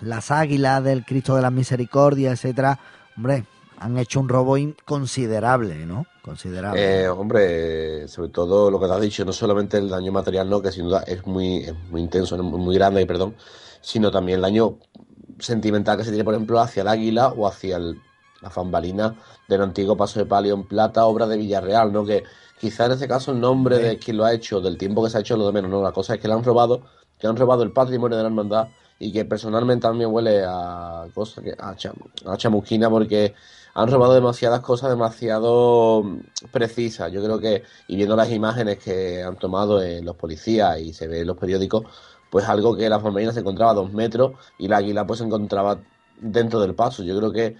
las águilas del Cristo de la Misericordia, etcétera, hombre, han hecho un robo considerable, ¿no? Considerable. Eh, hombre, sobre todo lo que te has dicho, no solamente el daño material, no, que sin duda es muy, es muy intenso, muy, muy grande, perdón, sino también el daño sentimental que se tiene, por ejemplo, hacia el águila o hacia el- la fambalina del antiguo paso de palio en plata, obra de Villarreal, ¿no? Que quizá en este caso el nombre de quien lo ha hecho, del tiempo que se ha hecho, lo de menos, ¿no? La cosa es que le han robado, que han robado el patrimonio de la hermandad y que personalmente también huele a cosa que a, cham- a chamusquina porque han robado demasiadas cosas demasiado mm, precisas. Yo creo que, y viendo las imágenes que han tomado eh, los policías y se ve en los periódicos, pues algo que la fambalina se encontraba a dos metros y la águila pues se encontraba dentro del paso. Yo creo que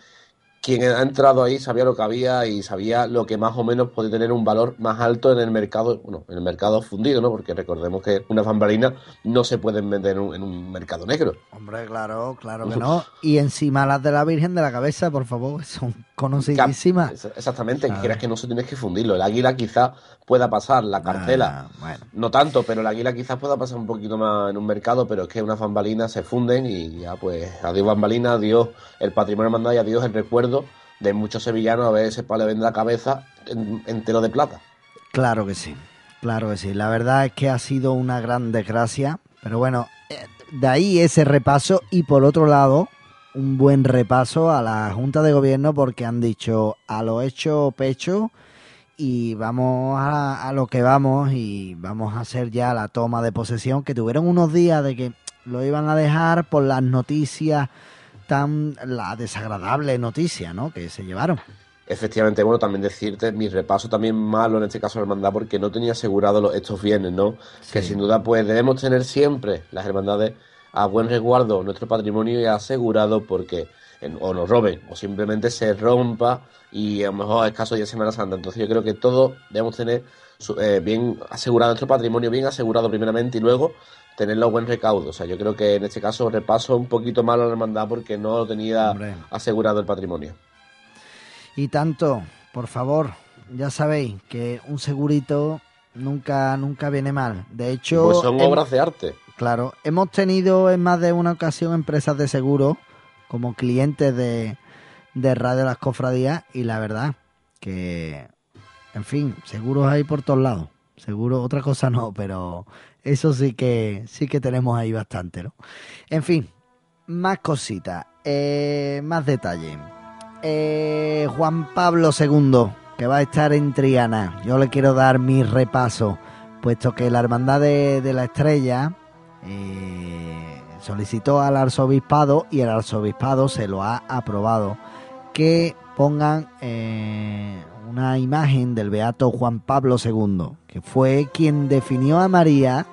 quien ha entrado ahí sabía lo que había y sabía lo que más o menos puede tener un valor más alto en el mercado, bueno, en el mercado fundido, ¿no? Porque recordemos que una fambalina no se pueden vender en un, en un mercado negro. Hombre, claro, claro que no. Y encima las de la Virgen de la Cabeza, por favor, son conocidísimas. Ex- Exactamente, que creas que no se tienes que fundirlo. El águila quizás pueda pasar, la carcela no tanto, pero el águila quizás pueda pasar un poquito más en un mercado, pero es que una fambalina se funden y ya pues adiós fambalina, adiós el patrimonio hermandad y adiós el recuerdo de muchos sevillanos a ver ese palo vende la cabeza en- entero de plata. Claro que sí, claro que sí. La verdad es que ha sido una gran desgracia, pero bueno, eh, de ahí ese repaso y por otro lado, un buen repaso a la Junta de Gobierno porque han dicho a lo hecho pecho y vamos a, a lo que vamos y vamos a hacer ya la toma de posesión que tuvieron unos días de que lo iban a dejar por las noticias tan la desagradable noticia, ¿no? que se llevaron. Efectivamente, bueno, también decirte, mi repaso también malo en este caso de hermandad porque no tenía asegurado los- estos bienes, ¿no? Que sin duda pues debemos tener siempre las hermandades a buen resguardo nuestro patrimonio y asegurado porque en- o nos roben o simplemente se rompa y a lo mejor es caso de Semana Santa. Entonces yo creo que todos debemos tener su- eh, bien asegurado nuestro patrimonio, bien asegurado primeramente y luego tenerlo a buen recaudo. O sea, yo creo que en este caso repaso un poquito malo a la hermandad porque no tenía asegurado el patrimonio. Y tanto, por favor, ya sabéis que un segurito nunca, nunca viene mal. De hecho, Pues son obras de arte. Claro, hemos tenido en más de una ocasión empresas de seguro como clientes de, de Radio Las Cofradías y la verdad que, en fin, seguros hay por todos lados. Seguro, otra cosa no, pero eso sí que sí que tenemos ahí bastante, ¿no? En fin, más cositas, eh, más detalle. Eh, Juan Pablo II, que va a estar en Triana. Yo le quiero dar mi repaso, puesto que la Hermandad de, de la Estrella eh, solicitó al arzobispado y el arzobispado se lo ha aprobado que pongan eh, una imagen del beato Juan Pablo II, que fue quien definió a María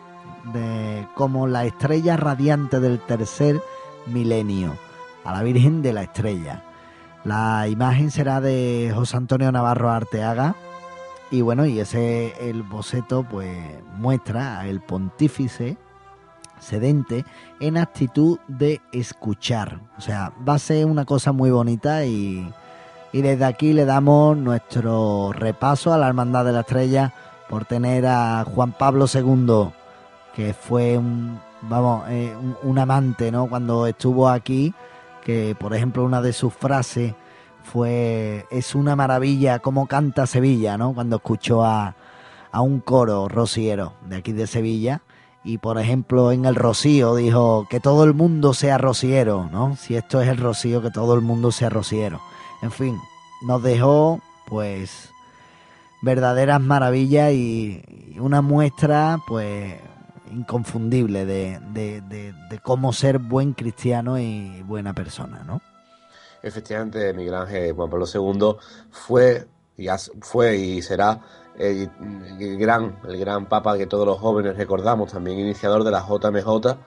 como la estrella radiante del tercer milenio, a la Virgen de la Estrella. La imagen será de José Antonio Navarro Arteaga y bueno, y ese el boceto pues muestra al pontífice sedente en actitud de escuchar. O sea, va a ser una cosa muy bonita y, y desde aquí le damos nuestro repaso a la Hermandad de la Estrella por tener a Juan Pablo II, que fue un, vamos, eh, un, amante, ¿no? Cuando estuvo aquí, que por ejemplo una de sus frases fue, es una maravilla cómo canta Sevilla, ¿no? Cuando escuchó a, a un coro rociero de aquí de Sevilla. Y por ejemplo en el Rocío dijo que todo el mundo sea rociero, ¿no? Si esto es el Rocío, que todo el mundo sea rociero. En fin, nos dejó pues verdaderas maravillas y, una muestra pues inconfundible de, de- cómo ser buen cristiano y buena persona, ¿no? Efectivamente, Miguel Ángel Juan Pablo II fue y, fue y será el, el gran, el gran papa que todos los jóvenes recordamos, también iniciador de la JMJ.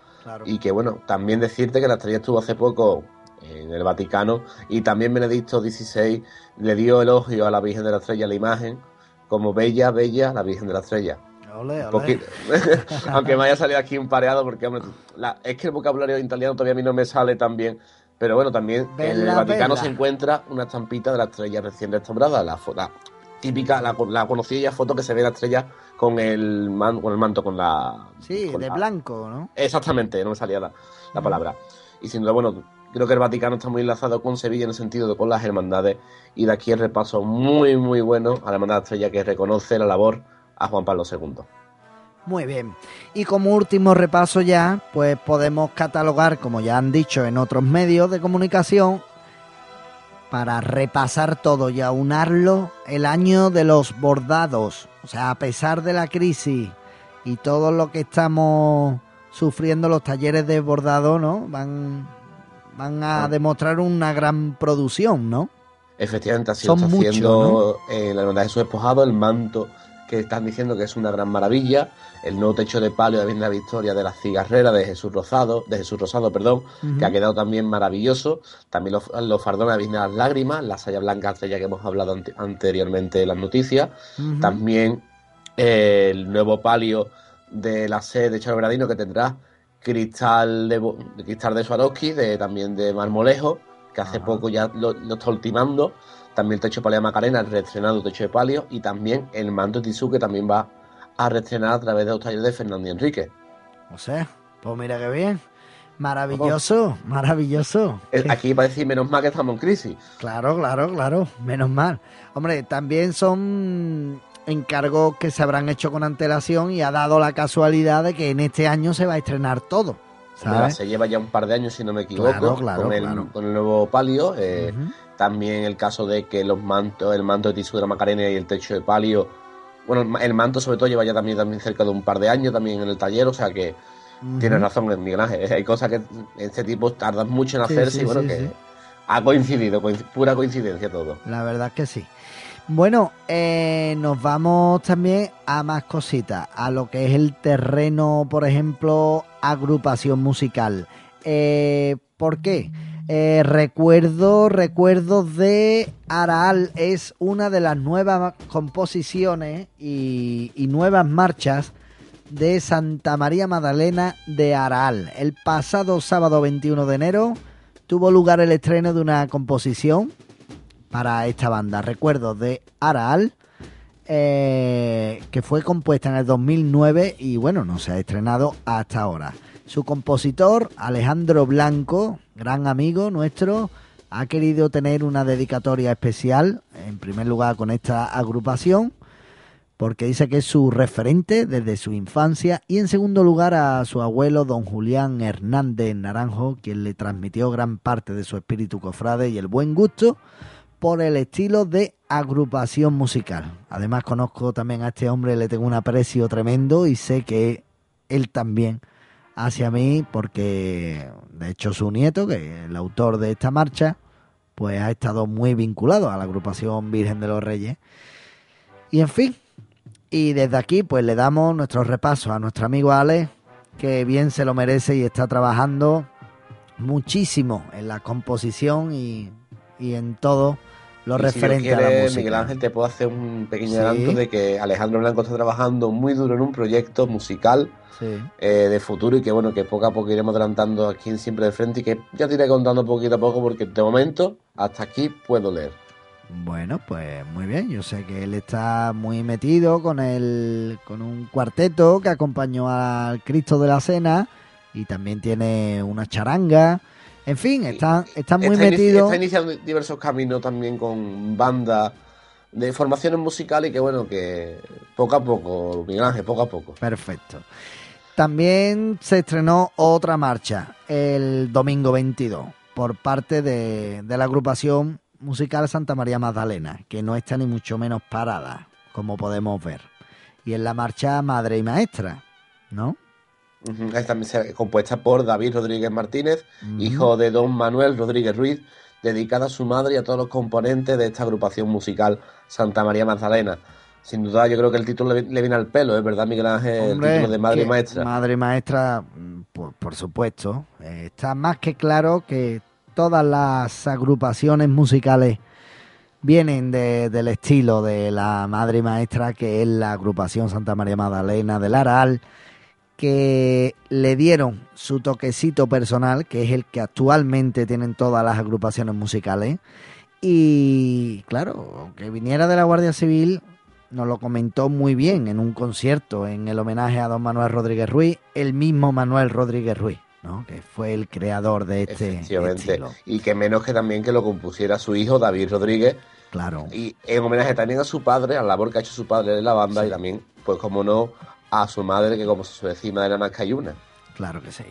Y que bueno, también decirte que la estrella estuvo hace poco en el Vaticano y también Benedicto XVI le dio elogio a la Virgen de la Estrella, la imagen, como bella, bella, la Virgen de la Estrella. Aunque me haya salido aquí un pareado, porque hombre, la- es que el vocabulario italiano todavía a mí no me sale tan bien. Pero bueno, también en el Vaticano bella. se encuentra una estampita de la estrella recién restaurada, la, la típica, la, la conocida foto que se ve la estrella con el, man- con el manto, con la... Sí, con de la- blanco, ¿no? Exactamente, no me salía la, la palabra. Y sin duda, bueno, creo que el Vaticano está muy enlazado con Sevilla en el sentido de con las hermandades. Y de aquí el repaso muy, muy bueno a la hermandad estrella que reconoce la labor a Juan Pablo II. Muy bien. Y como último repaso ya, pues podemos catalogar, como ya han dicho en otros medios de comunicación, para repasar todo y aunarlo, el año de los bordados. O sea, a pesar de la crisis y todo lo que estamos sufriendo, los talleres de bordado, ¿no? Van, van a Ah. demostrar una gran producción, ¿no? Efectivamente, así Son está muchos, haciendo eh, la hermandad de Jesús Despojado, el manto que están diciendo que es una gran maravilla, el nuevo techo de palio de de la Victoria de la cigarrera de Jesús Rosado, de Jesús Rosado, perdón, que ha quedado también maravilloso, también los, los fardones de Virgen de las Lágrimas, la saya blanca estrella que hemos hablado ante- anteriormente en las noticias, también eh, el nuevo palio de la sede de Charo Bernardino que tendrá cristal de, de cristal de Swarovski, de, también de marmolejo, que hace poco ya lo, lo está ultimando. También el techo de palio de Macarena, el reestrenado techo de palio, y también el manto de tisú que también va a reestrenar a través de los talleres de Fernando y Enrique. O sea, pues mira qué bien. Maravilloso, maravilloso. Aquí va a decir menos mal que estamos en crisis. Claro, claro, claro, menos mal. Hombre, también son encargos que se habrán hecho con antelación y ha dado la casualidad de que en este año se va a estrenar todo. Se lleva ya un par de años, si no me equivoco, Claro, claro, con, el, claro. con el nuevo palio. eh. También el caso de que los mantos, el manto de tisú de la Macarena y el techo de palio. Bueno, el ma- el manto sobre todo lleva ya también, también cerca de un par de años también en el taller, o sea que Ujú. tienes razón, eh, Miguel Ángel. Hay cosas que este tipo tardan mucho en hacerse sí, y bueno, sí, que ha coincidido, coinc- pura coincidencia todo. La verdad que sí. Bueno, eh, nos vamos también a más cositas, a lo que es el terreno, por ejemplo, agrupación musical. Eh, ¿Por qué? Eh, recuerdo, de Araal es una de las nuevas composiciones y, y nuevas marchas de Santa María Magdalena de Araal. El pasado sábado 21 de enero tuvo lugar el estreno de una composición para esta banda. Recuerdos de Araal, eh, que fue compuesta en el 2009 y bueno, no se ha estrenado hasta ahora. Su compositor, Alejandro Blanco, gran amigo nuestro, ha querido tener una dedicatoria especial, en primer lugar con esta agrupación, porque dice que es su referente desde su infancia, y en segundo lugar a su abuelo, don Julián Hernández Naranjo, quien le transmitió gran parte de su espíritu cofrade y el buen gusto por el estilo de agrupación musical. Además conozco también a este hombre, le tengo un aprecio tremendo y sé que él también hacia mí porque de hecho su nieto, que es el autor de esta marcha, pues ha estado muy vinculado a la agrupación Virgen de los Reyes. Y en fin, y desde aquí pues le damos nuestro repaso a nuestro amigo Ale, que bien se lo merece y está trabajando muchísimo en la composición y, y en todo lo Y referente si Dios a la quiere, música. Miguel Ángel, te puedo hacer un pequeño Sí. adelanto de que Alejandro Blanco está trabajando muy duro en un proyecto musical Sí. eh, de futuro y que bueno, que poco a poco iremos adelantando aquí en Siempre de Frente y que ya te iré contando poquito a poco porque de momento hasta aquí puedo leer. Bueno, pues muy bien. Yo sé que él está muy metido con el con un cuarteto que acompañó al Cristo de la Cena y también tiene una charanga. En fin, está, está muy está, inici- metido. está iniciando diversos caminos también con bandas de formaciones musicales y que bueno, que poco a poco, Miguel Ángel, poco a poco. Perfecto. También se estrenó otra marcha el domingo 22 por parte de, de la agrupación musical Santa María Magdalena, que no está ni mucho menos parada, como podemos ver. Y es la marcha Madre y Maestra, ¿no? Esta compuesta por David Rodríguez Martínez, hijo de don Manuel Rodríguez Ruiz, dedicada a su madre y a todos los componentes de esta agrupación musical Santa María Magdalena. Sin duda, yo creo que el título le, le viene al pelo, ¿es verdad, Miguel Ángel? Hombre, el título de Madre Maestra. Madre Maestra, por, por supuesto. Eh, está más que claro que todas las agrupaciones musicales vienen de- del estilo de la Madre Maestra, que es la agrupación Santa María Magdalena del Aral, que le dieron su toquecito personal, que es el que actualmente tienen todas las agrupaciones musicales. Y claro, aunque viniera de la Guardia Civil, nos lo comentó muy bien en un concierto en el homenaje a don Manuel Rodríguez Ruiz, el mismo Manuel Rodríguez Ruiz, ¿no? que fue el creador de este estilo. Y que menos que también que lo compusiera su hijo David Rodríguez. Claro. Y en homenaje también a su padre, a la labor que ha hecho su padre en la banda y también, pues como no, a su madre, que como se suele decir, madre más que hay una. Claro que sí.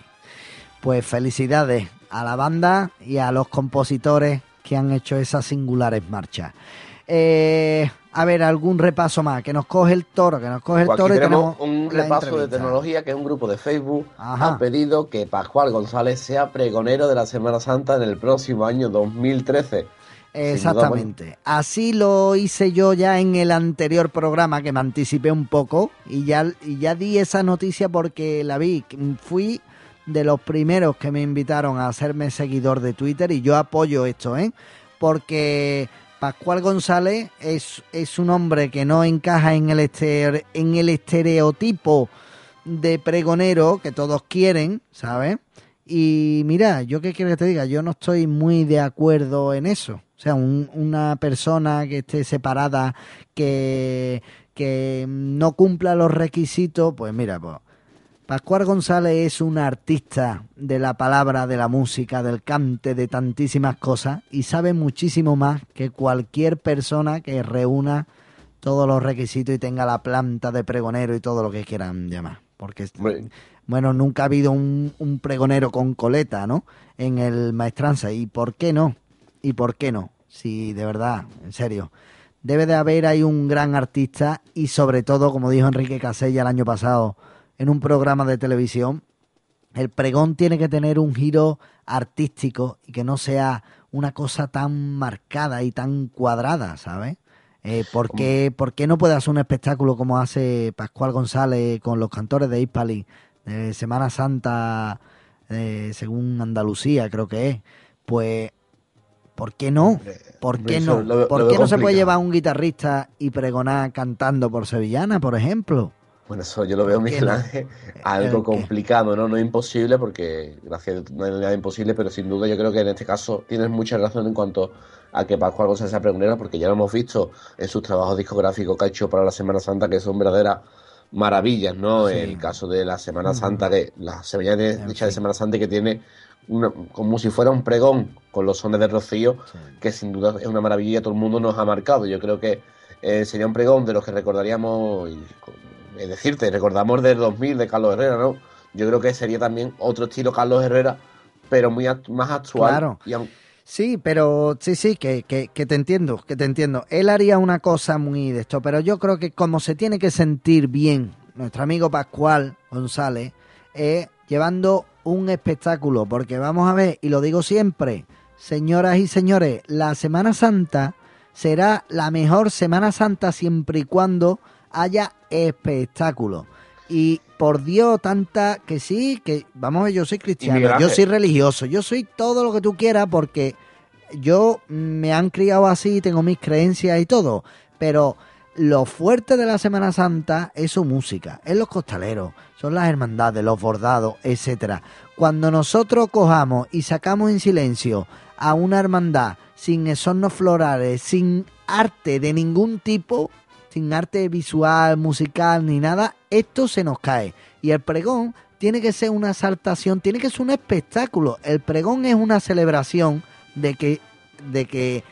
Pues felicidades a la banda y a los compositores que han hecho esas singulares marchas. Eh, a ver, algún repaso más, que nos coge el toro, que nos coge el Pues toro aquí y tenemos tenemos un repaso de tecnología que es un grupo de Facebook Ajá. ha pedido que Pascual González sea pregonero de la Semana Santa en el próximo año 2013. Exactamente. Así lo hice yo ya en el anterior programa, que me anticipé un poco y ya, y ya di esa noticia porque la vi. Fui de los primeros que me invitaron a hacerme seguidor de Twitter y yo apoyo esto, ¿eh? Porque Pascual González es, es un hombre que no encaja en el, estere- en el estereotipo de pregonero que todos quieren, ¿sabes? Y mira, yo qué quiero que te diga, yo no estoy muy de acuerdo en eso. O sea, un- una persona que esté separada, que, que no cumpla los requisitos, pues mira, pues Pascual González es un artista de la palabra, de la música, del cante, de tantísimas cosas y sabe muchísimo más que cualquier persona que reúna todos los requisitos y tenga la planta de pregonero y todo lo que quieran llamar. Porque, bueno, nunca ha habido un, un pregonero con coleta, ¿no? En el maestranza. ¿Y por qué no? ¿Y por qué no? Si de verdad, en serio. Debe de haber ahí un gran artista y sobre todo, como dijo Enrique Casella el año pasado en un programa de televisión, el pregón tiene que tener un giro artístico y que no sea una cosa tan marcada y tan cuadrada, ¿sabes? Eh, ¿por, qué, por qué no puede hacer un espectáculo como hace Pascual González con los cantores de Hispali de Semana Santa, eh, según Andalucía, creo que es? Pues, ¿por qué no? ¿Por qué no? ¿Por qué no se puede llevar un guitarrista y pregonar cantando por Sevillana, por ejemplo? Bueno, eso yo lo veo, ¿Por qué Miguel no? Ángel, algo ¿El qué? complicado, ¿no? No imposible, porque gracias a Dios no hay nada imposible, pero sin duda yo creo que en este caso tienes mucha razón en cuanto a que Pascual González sea pregonero, porque ya lo hemos visto en sus trabajos discográficos que ha hecho para la Semana Santa, que son verdaderas maravillas, ¿no? Sí. El caso de la Semana. Santa, que la Sevilla de, dicha de Semana Santa que tiene una- como si fuera un pregón con los sones de Rocío, que sin duda es una maravilla todo el mundo nos ha marcado. Yo creo que eh, sería un pregón de los que recordaríamos, y, es decirte, recordamos del 2000 de Carlos Herrera, ¿no? Yo creo que sería también otro estilo Carlos Herrera, pero muy act- más actual. Claro. Y Sí, pero sí, sí, que, que, que te entiendo, que te entiendo. Él haría una cosa muy de esto, pero yo creo que como se tiene que sentir bien nuestro amigo Pascual González, es llevando un espectáculo, porque vamos a ver, y lo digo siempre, señoras y señores, la Semana Santa será la mejor Semana Santa siempre y cuando haya espectáculo. Y por Dios, tanta que sí, que vamos a ver, yo soy cristiano, yo soy religioso, yo soy todo lo que tú quieras porque yo me han criado así, tengo mis creencias y todo, pero lo fuerte de la Semana Santa es su música, es los costaleros, son las hermandades, los bordados, etcétera. Cuando nosotros cojamos y sacamos en silencio a una hermandad sin esornos florales, sin arte de ningún tipo, sin arte visual, musical ni nada, esto se nos cae. Y el pregón tiene que ser una exaltación, tiene que ser un espectáculo. El pregón es una celebración de que, de que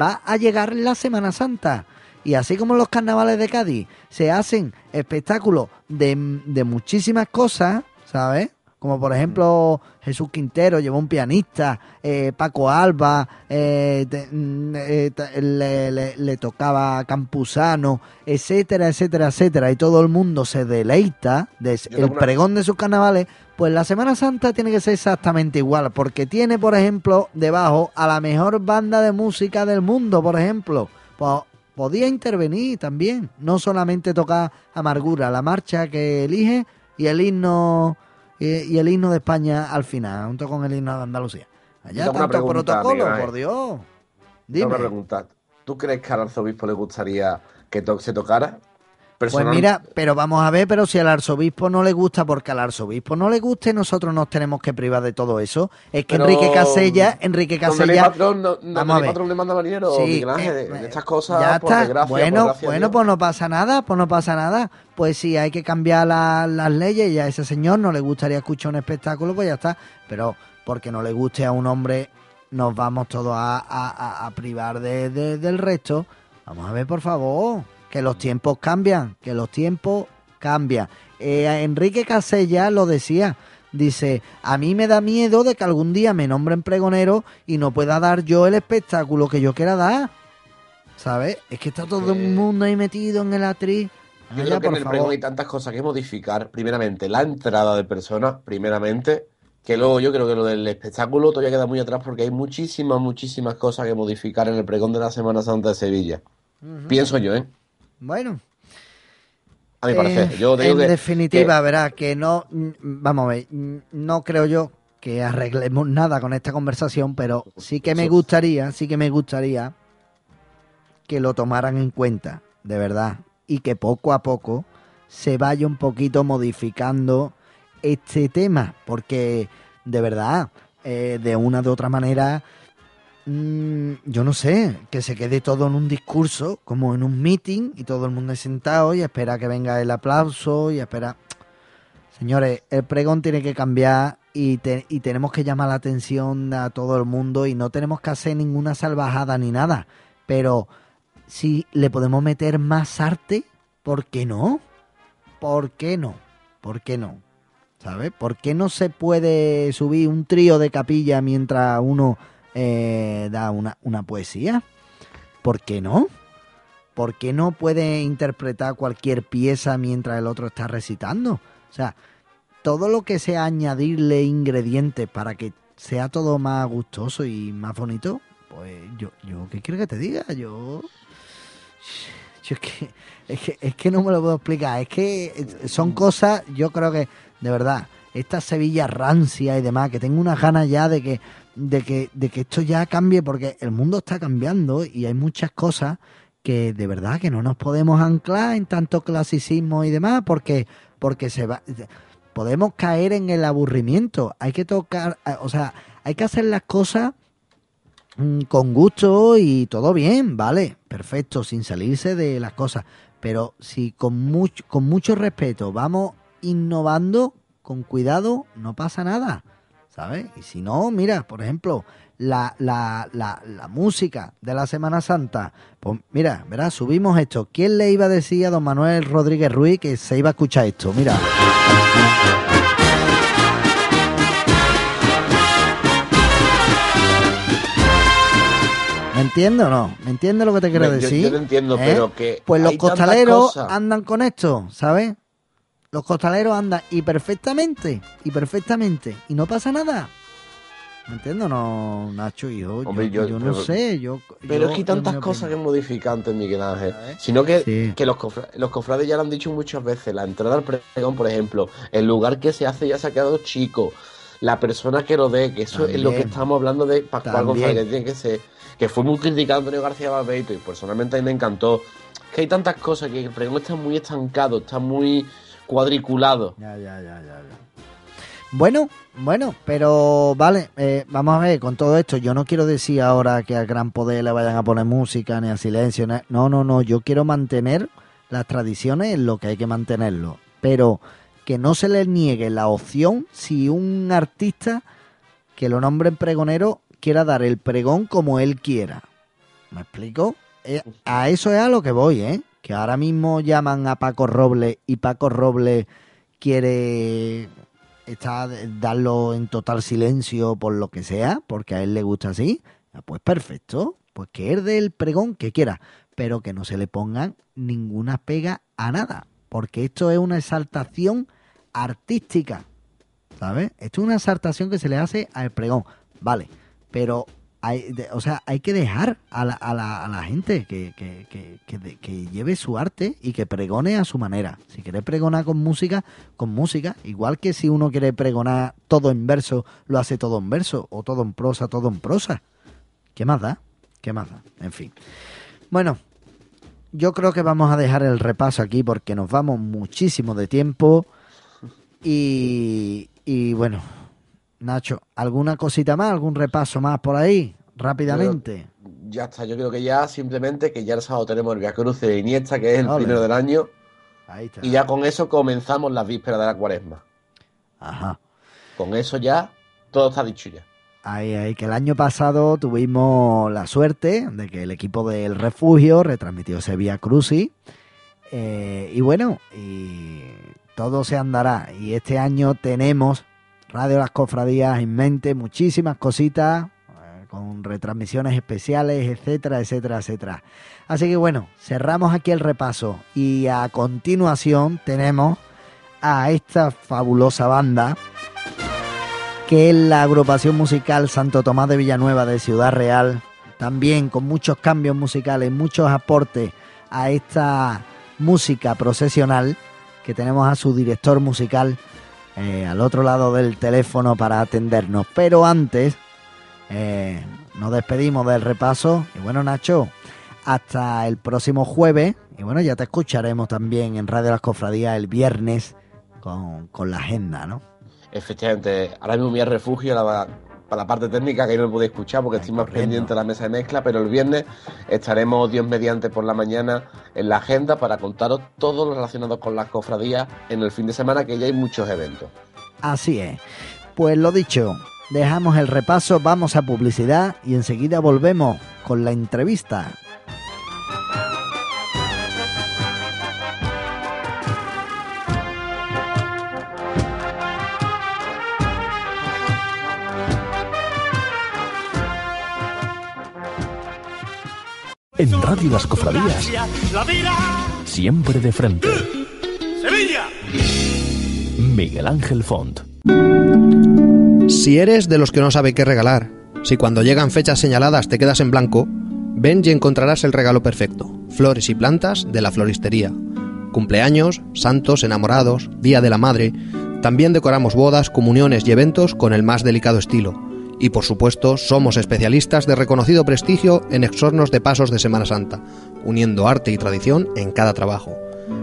va a llegar la Semana Santa. Y así como en los carnavales de Cádiz se hacen espectáculos de, de muchísimas cosas, ¿sabes? Como por ejemplo Jesús Quintero llevó un pianista, eh, Paco Alba eh, te- mm, eh, le, le- le tocaba Campuzano, etcétera, etcétera, etcétera, y todo el mundo se deleita del una- pregón de sus carnavales, pues la Semana Santa tiene que ser exactamente igual, porque tiene, por ejemplo, debajo a la mejor banda de música del mundo, por ejemplo. Pues podía intervenir también, no solamente tocar Amargura, la marcha que elige y el himno y, y el himno de España al final, junto con el himno de Andalucía. Allá tanto pregunta, protocolo, Ángel. por Dios. Dime. una pregunta. ¿Tú crees que al arzobispo le gustaría que to- se tocara Pues mira, pero vamos a ver, pero si al arzobispo no le gusta, porque al arzobispo no le guste, nosotros nos tenemos que privar de todo eso. Es que Pero, Enrique Casella, Enrique Casella... patrón, no, Vamos a ver. patrón le manda marinero, Sí, Miguel Ángel, eh, de estas cosas, Ya por está. desgracia, bueno, bueno, Dios. pues no pasa nada, pues no pasa nada. Pues si hay que cambiar la- las leyes y a ese señor no le gustaría escuchar un espectáculo, pues ya está. Pero porque no le guste a un hombre, nos vamos todos a, a- a- a privar de- de- del resto. Vamos a ver, por favor, que los tiempos cambian, que los tiempos cambian. Eh, Enrique Casella lo decía. Dice, a mí me da miedo de que algún día me nombren pregonero y no pueda dar yo el espectáculo que yo quiera dar. ¿Sabes? Es que está todo el mundo ahí metido en el atriz. Yo creo que en el favor. pregón hay tantas cosas que modificar. Primeramente, la entrada de personas, primeramente, que luego yo creo que lo del espectáculo todavía queda muy atrás porque hay muchísimas, muchísimas cosas que modificar en el pregón de la Semana Santa de Sevilla. Pienso yo, ¿eh? Bueno. A mi parecer. Eh, Yo te digo en que- definitiva, que- verá, que no, mm, vamos a ver, mm, no creo yo que arreglemos nada con esta conversación, pero sí que me gustaría, sí que me gustaría que lo tomaran en cuenta, de verdad, y que poco a poco se vaya un poquito modificando este tema, porque de verdad, eh, de una de otra manera, mm, yo no sé, que se quede todo en un discurso, como en un meeting, y todo el mundo sentado y espera que venga el aplauso y espera. Señores, el pregón tiene que cambiar y, y tenemos que llamar la atención a todo el mundo y no tenemos que hacer ninguna salvajada ni nada. Pero si le podemos meter más arte, ¿por qué no? ¿Por qué no? ¿Por qué no? ¿Sabes? ¿Por qué no se puede subir un trío de capilla mientras uno eh, da una, una poesía? ¿Por qué no? ¿Por qué no puede interpretar cualquier pieza mientras el otro está recitando? O sea, todo lo que sea añadirle ingredientes para que sea todo más gustoso y más bonito, pues yo, yo ¿qué quieres que te diga? Yo, yo es que, es que, es que no me lo puedo explicar. Es que son cosas, yo creo que, de verdad, esta Sevilla rancia y demás, que tengo unas ganas ya de que, de que, de que esto ya cambie, porque el mundo está cambiando y hay muchas cosas que de verdad que no nos podemos anclar en tanto clasicismo y demás, porque, porque se va podemos caer en el aburrimiento. Hay que tocar, o sea, hay que hacer las cosas mm, con gusto y todo bien, vale, perfecto, sin salirse de las cosas. Pero si con mucho, con mucho respeto vamos innovando, con cuidado, no pasa nada, ¿sabes? Y si no, mira, por ejemplo, la, la, la, la música de la Semana Santa, pues mira, verás, subimos esto. ¿Quién le iba a decir a don Manuel Rodríguez Ruiz que se iba a escuchar esto? Mira. ¿Me entiende o no? ¿Me entiende lo que te quiero yo- decir? yo te entiendo, ¿Eh? pero que Pues los costaleros andan con esto, ¿sabes? Los costaleros andan y perfectamente, y perfectamente, y no pasa nada. ¿Me entiendes o no, Nacho? Hijo? Hombre, yo, yo- yo no sé, yo... Pero yo- es que hay tantas cosas que opinión. modifican antes, Miguel Ángel. Sino que, que los, cofra- los cofrades ya lo han dicho muchas veces. La entrada al pregón, por ejemplo, el lugar que se hace ya se ha quedado chico. La persona que lo dé, que eso es lo que estamos hablando de Pascual También. González, que tiene que ser, que fue muy criticado Antonio García Barbeito y personalmente a mí me encantó. Es que hay tantas cosas que el pregón está muy estancado, está muy cuadriculado. Ya, ya, ya, ya, ya. Bueno, bueno, pero vale, eh, vamos a ver, con todo esto, yo no quiero decir ahora que al gran poder le vayan a poner música, ni a silencio, a- no, no, no, yo quiero mantener las tradiciones en lo que hay que mantenerlo, pero que no se le niegue la opción si un artista que lo nombren pregonero quiera dar el pregón como él quiera. ¿Me explico? Eh, a eso es a lo que voy, ¿eh? Que ahora mismo llaman a Paco Robles y Paco Robles quiere está darlo en total silencio por lo que sea, porque a él le gusta así, ah, pues perfecto, pues que él dé el pregón que quiera, pero que no se le pongan ninguna pega a nada, porque esto es una exaltación artística, ¿sabes? Esto es una exaltación que se le hace al pregón, vale, pero hay, o sea, hay que dejar a la, gente que, lleve su arte y que pregone a su manera. Si quiere pregonar con música, con música. Igual que si uno quiere pregonar todo en verso, lo hace todo en verso. O todo en prosa, todo en prosa. ¿Qué más da? ¿Qué más da? En fin. Bueno, yo creo que vamos a dejar el repaso aquí porque nos vamos muchísimo de tiempo. Y bueno, Nacho, ¿alguna cosita más? ¿Algún repaso más por ahí? Rápidamente. Ya está, yo creo que ya simplemente que ya el sábado tenemos el Via Cruz de Iniesta, que es el Ole. primero del año. Ahí está. Y ya con eso comenzamos las vísperas de la cuaresma. Ajá. Con eso ya todo está dicho ya. Ahí, ahí, que el año pasado tuvimos la suerte de que el equipo del refugio retransmitió ese Via Crucis. Eh, y bueno, y todo se andará. Y este año tenemos Radio Las Cofradías en mente, muchísimas cositas, eh, con retransmisiones especiales, etcétera, etcétera, etcétera. Así que bueno, cerramos aquí el repaso. Y a continuación tenemos a esta fabulosa banda que es la agrupación musical Santo Tomás de Villanueva de Ciudad Real, también con muchos cambios musicales, muchos aportes a esta música procesional, que tenemos a su director musical eh, al otro lado del teléfono para atendernos. Pero antes, eh, nos despedimos del repaso. Y bueno, Nacho, hasta el próximo jueves. Y bueno, ya te escucharemos también en Radio Las Cofradías el viernes con, con la agenda, ¿no? Efectivamente, ahora mismo al refugio la- para la parte técnica que no me pude escuchar porque estoy más pendiente de la mesa de mezcla, pero el viernes estaremos Dios mediante por la mañana en la agenda para contaros todo lo relacionado con las cofradías en el fin de semana que ya hay muchos eventos. Así es. Pues lo dicho, dejamos el repaso, vamos a publicidad y enseguida volvemos con la entrevista. En Radio Las Cofradías, La vida, siempre de frente. Sevilla. Miguel Ángel Font. Si eres de los que no sabe qué regalar, si cuando llegan fechas señaladas te quedas en blanco, ven y encontrarás el regalo perfecto. Flores y plantas de la floristería. Cumpleaños, santos, enamorados, Día de la Madre. También decoramos bodas, comuniones y eventos con el más delicado estilo. Y por supuesto, somos especialistas de reconocido prestigio en exornos de pasos de Semana Santa, uniendo arte y tradición en cada trabajo.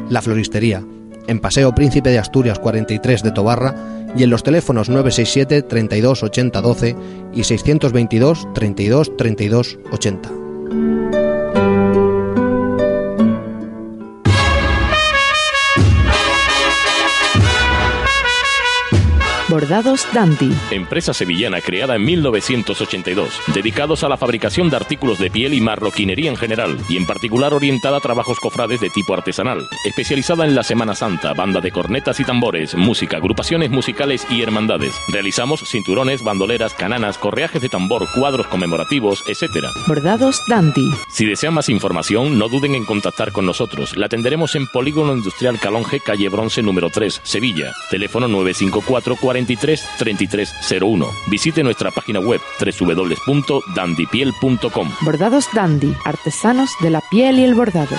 La Floristería, en Paseo Príncipe de Asturias 43 de Tobarra y en los teléfonos 967 32 80 12 y 622 32 32 80. Bordados Dandy. Empresa sevillana creada en 1982, dedicados a la fabricación de artículos de piel y marroquinería en general, y en particular orientada a trabajos cofrades de tipo artesanal. Especializada en la Semana Santa, banda de cornetas y tambores, música, agrupaciones musicales y hermandades. Realizamos cinturones, bandoleras, cananas, correajes de tambor, cuadros conmemorativos, etc. Bordados Dandy. Si desean más información, no duden en contactar con nosotros. La atenderemos en Polígono Industrial Calonge, calle Bronce número 3, Sevilla. Teléfono 954 43 3301. Visite nuestra página web www.dandipiel.com. Bordados Dandy. Artesanos de la piel y el bordado.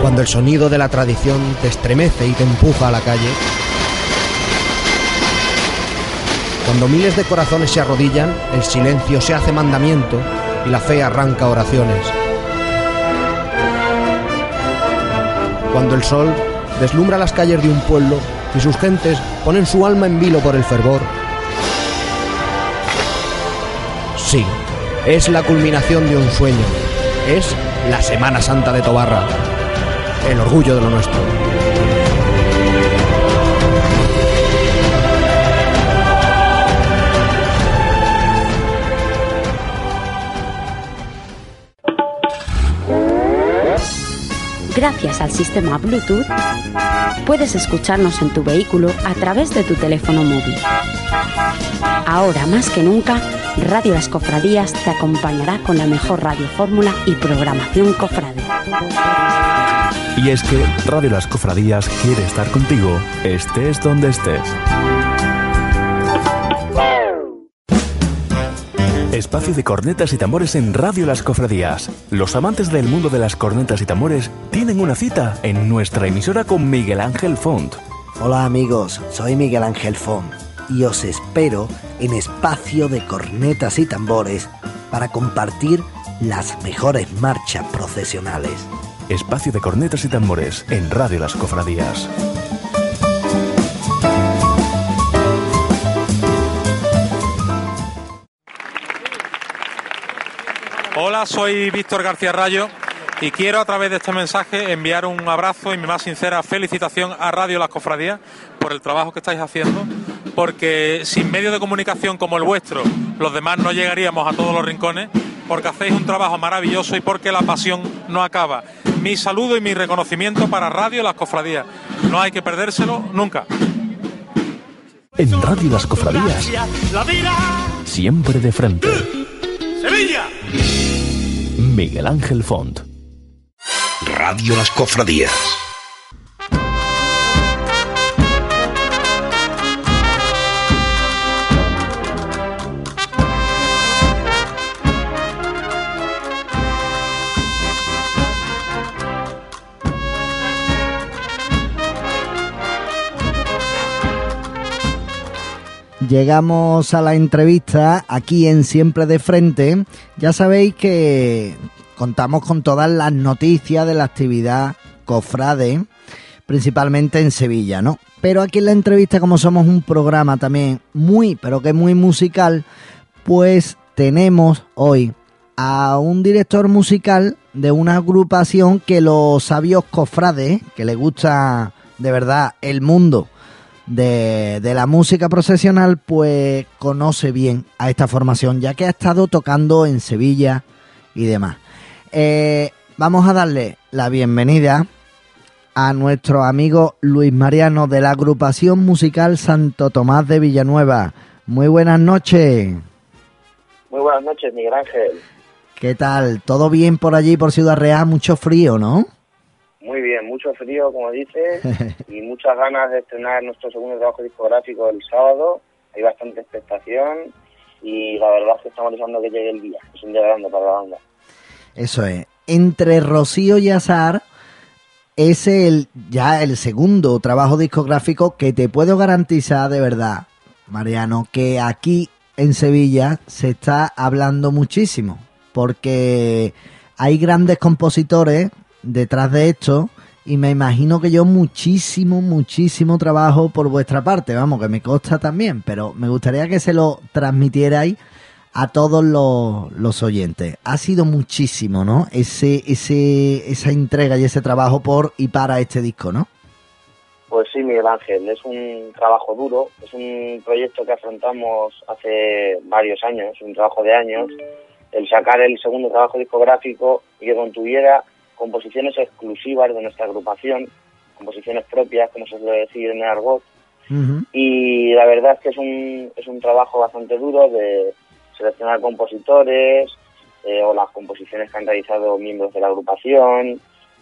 Cuando el sonido de la tradición te estremece y te empuja a la calle. Cuando miles de corazones se arrodillan, el silencio se hace mandamiento y la fe arranca oraciones. Cuando el sol deslumbra las calles de un pueblo y sus gentes ponen su alma en vilo por el fervor. Sí, es la culminación de un sueño. Es la Semana Santa de Tobarra. El orgullo de lo nuestro. Gracias al sistema Bluetooth, puedes escucharnos en tu vehículo a través de tu teléfono móvil. Ahora más que nunca, Radio Las Cofradías te acompañará con la mejor radio fórmula y programación cofrade. Y es que Radio Las Cofradías quiere estar contigo, estés donde estés. Espacio de cornetas y tambores en Radio Las Cofradías. Los amantes del mundo de las cornetas y tambores tienen una cita en nuestra emisora con Miguel Ángel Font. Hola amigos, soy Miguel Ángel Font. y os espero en espacio de cornetas y tambores para compartir las mejores marchas procesionales. Espacio de cornetas y tambores en Radio Las Cofradías. Hola, soy Víctor García Rayo y quiero a través de este mensaje enviar un abrazo y mi más sincera felicitación a Radio Las Cofradías por el trabajo que estáis haciendo, porque sin medios de comunicación como el vuestro, los demás no llegaríamos a todos los rincones, porque hacéis un trabajo maravilloso y porque la pasión no acaba. Mi saludo y mi reconocimiento para Radio Las Cofradías. No hay que perdérselo nunca. En Radio Las Cofradías, La vida. siempre de frente. Sevilla. Miguel Ángel Font. Radio Las Cofradías. Llegamos a la entrevista aquí en Siempre de Frente. Ya sabéis que contamos con todas las noticias de la actividad cofrade, principalmente en Sevilla, ¿no? Pero aquí en la entrevista, como somos un programa también muy, pero que muy musical, pues tenemos hoy a un director musical de una agrupación que los sabios cofrades, que le gusta de verdad el mundo de, de la música procesional, pues conoce bien a esta formación, ya que ha estado tocando en Sevilla y demás. Eh, vamos a darle la bienvenida a nuestro amigo Luis Mariano de la agrupación musical Santo Tomás de Villanueva. Muy buenas noches. Muy buenas noches, Miguel Ángel. ¿Qué tal? ¿Todo bien por allí, por Ciudad Real? Mucho frío, ¿no? Muy bien, mucho frío, como dices, y muchas ganas de estrenar nuestro segundo trabajo discográfico el sábado. Hay bastante expectación y la verdad es que estamos deseando que llegue el día. Es un día grande para la banda. Eso es. Entre Rocío y Azar es el ya el segundo trabajo discográfico que te puedo garantizar de verdad, Mariano, que aquí en Sevilla se está hablando muchísimo, porque hay grandes compositores detrás de esto y me imagino que yo muchísimo, muchísimo trabajo por vuestra parte, vamos, que me consta también, pero me gustaría que se lo transmitierais a todos los, los oyentes. Ha sido muchísimo, ¿no? Ese, ese, esa entrega y ese trabajo por y para este disco, ¿no? Pues sí, Miguel Ángel, es un trabajo duro, es un proyecto que afrontamos hace varios años, un trabajo de años, el sacar el segundo trabajo discográfico y que contuviera composiciones exclusivas de nuestra agrupación, composiciones propias, como se suele decir en el argot, y la verdad es que es un, es un trabajo bastante duro de seleccionar compositores eh, o las composiciones que han realizado miembros de la agrupación,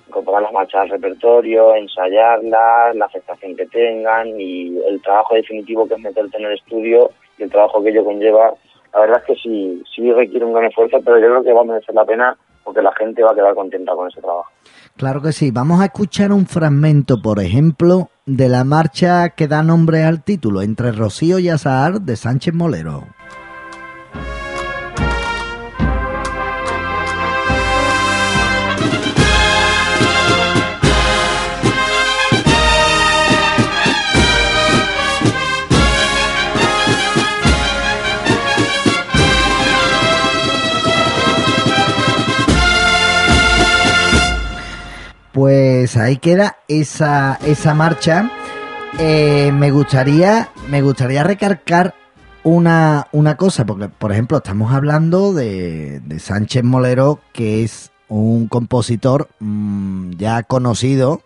incorporar las marchas al repertorio, ensayarlas, la afectación que tengan y el trabajo definitivo que es meterte en el estudio y el trabajo que ello conlleva. La verdad es que sí, sí requiere un gran esfuerzo, pero yo creo que va a merecer la pena porque la gente va a quedar contenta con ese trabajo. Claro que sí. Vamos a escuchar un fragmento, por ejemplo, de la marcha que da nombre al título, Entre Rocío y Azahar, de Sánchez Molero. Pues ahí queda esa, esa marcha. Eh, me gustaría me gustaría recargar una, una cosa, porque por ejemplo estamos hablando de, de Sánchez Molero, que es un compositor mmm, ya conocido,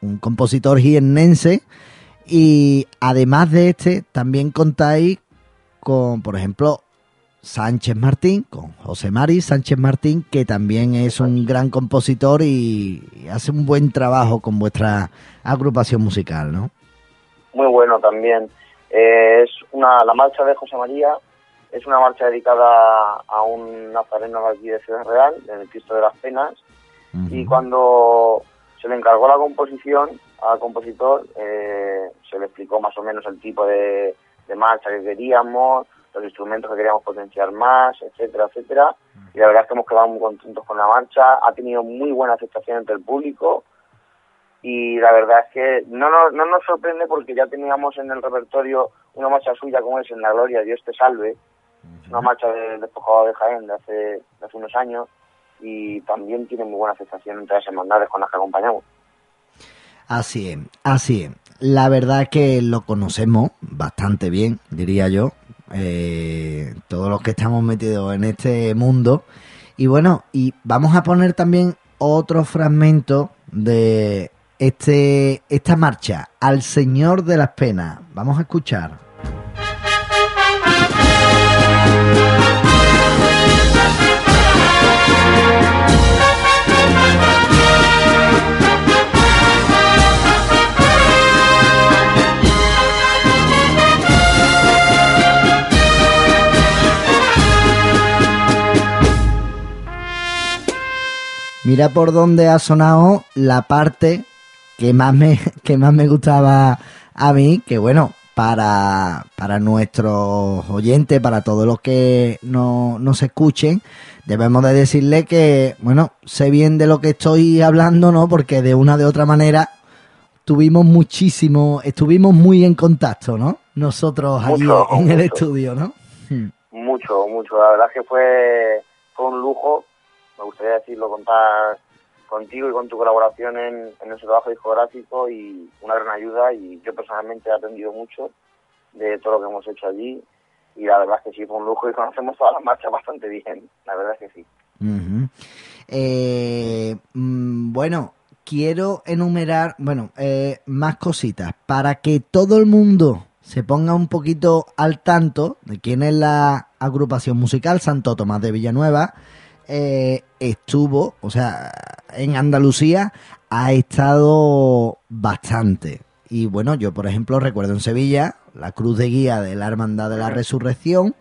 un compositor jiennense, y además de este, también contáis con, por ejemplo, Sánchez Martín, con José Mari Sánchez Martín, que también es un gran compositor y, hace un buen trabajo con vuestra agrupación musical, ¿no? Muy bueno también. Eh, es una la marcha de José María es una marcha dedicada a un nazareno de aquí de Ciudad Real, en el Cristo de las Penas, y cuando se le encargó la composición al compositor, eh, se le explicó más o menos el tipo de, de marcha que queríamos, los instrumentos que queríamos potenciar más, etcétera, etcétera. Y la verdad es que hemos quedado muy contentos con la marcha, ha tenido muy buena aceptación entre el público. Y la verdad es que no nos, no nos sorprende porque ya teníamos en el repertorio una marcha suya como es En la Gloria, Dios te salve, una marcha del despojado de Jaén de hace, de hace unos años. Y también tiene muy buena aceptación entre las hermandades con las que acompañamos. Así es, así es. La verdad es que lo conocemos bastante bien, diría yo, eh, todos los que estamos metidos en este mundo. Y bueno, y vamos a poner también otro fragmento de este esta marcha al Señor de las Penas. Vamos a escuchar. Mira por dónde ha sonado la parte que más me, que más me gustaba a mí, que bueno, para, para nuestros oyentes, para todos los que no, nos escuchen, debemos de decirle que, bueno, sé bien de lo que estoy hablando, ¿no? Porque de una de otra manera tuvimos muchísimo, estuvimos muy en contacto, ¿no? Nosotros allí Mucho, en el estudio, ¿no? Mucho, mucho. La verdad que fue, fue un lujo. Me gustaría decirlo, contar contigo y con tu colaboración en, en ese trabajo discográfico y una gran ayuda. Y yo personalmente he aprendido mucho de todo lo que hemos hecho allí. Y la verdad es que sí, fue un lujo y conocemos todas las marchas bastante bien. La verdad es que sí. Eh, mm, bueno, quiero enumerar, bueno, eh, más cositas para que todo el mundo se ponga un poquito al tanto de quién es la agrupación musical Santo Tomás de Villanueva. eh, estuvo, o sea, en Andalucía ha estado bastante. Y bueno, yo por ejemplo recuerdo en Sevilla la cruz de guía de la Hermandad de la Resurrección.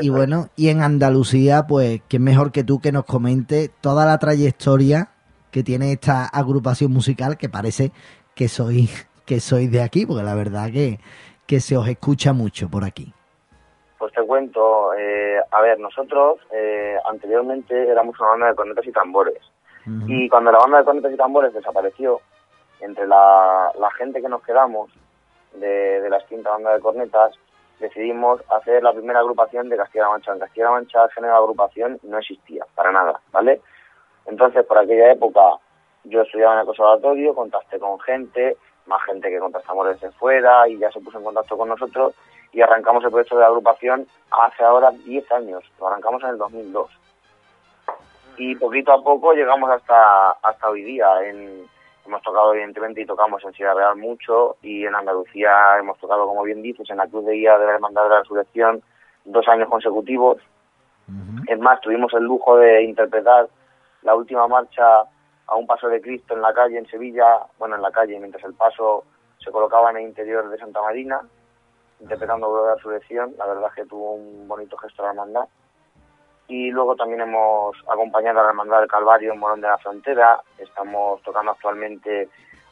Y bueno, y en Andalucía, pues, ¿quién mejor que tú que nos comente toda la trayectoria que tiene esta agrupación musical que parece que soy que sois de aquí, porque la verdad que, que se os escucha mucho por aquí. Cuento, eh, a ver, nosotros eh, anteriormente éramos una banda de cornetas y tambores. Y cuando la banda de cornetas y tambores desapareció, entre la, la gente que nos quedamos de, de la extinta banda de cornetas, decidimos hacer la primera agrupación de Castilla-La Mancha. En Castilla-La Mancha el género de agrupación no existía, para nada, ¿vale? Entonces, por aquella época, yo estudiaba en el conservatorio, contacté con gente, más gente que contactamos desde fuera y ya se puso en contacto con nosotros y arrancamos el proyecto de agrupación hace ahora 10 años, lo arrancamos en el 2002. Y poquito a poco llegamos hasta hasta hoy día. En, hemos tocado evidentemente y tocamos en Ciudad Real mucho y en Andalucía hemos tocado, como bien dices, en la Cruz de Guía de la Hermandad de la Resurrección dos años consecutivos. Es más, tuvimos el lujo de interpretar la última marcha a un paso de Cristo en la calle en Sevilla, bueno, en la calle, mientras el paso se colocaba en el interior de Santa Marina, interpretando Gloria de la Resurrección. La verdad es que tuvo un bonito gesto la hermandad. Y luego también hemos acompañado a la Hermandad del Calvario en Morón de la Frontera. Estamos tocando actualmente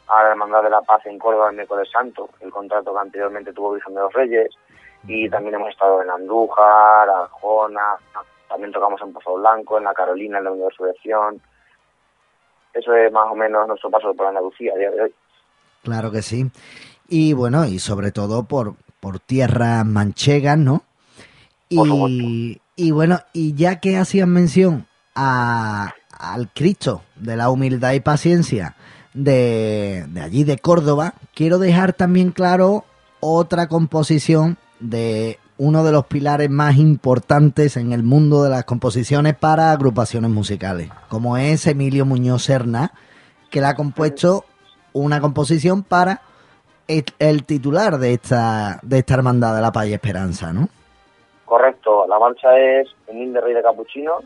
a la Hermandad de la Paz en Córdoba el miércoles santo, el contrato que anteriormente tuvo Virgen de los Reyes. Y también hemos estado en Andújar, Arjona, también tocamos en Pozo Blanco, en la Carolina, en la Unión de Resurrección. Eso es más o menos nuestro paso por Andalucía a día de hoy. Claro que sí. Y bueno, y sobre todo por, por tierras manchegas, ¿no? Y, y bueno, y ya que hacían mención a, al Cristo de la humildad y paciencia de, de allí de Córdoba, quiero dejar también claro otra composición de uno de los pilares más importantes en el mundo de las composiciones para agrupaciones musicales, como es Emilio Muñoz Serna, que le ha compuesto una composición para el, el titular de esta, de esta hermandad de la Paz y Esperanza, ¿no? Correcto, la marcha es Humilde Rey de Capuchino,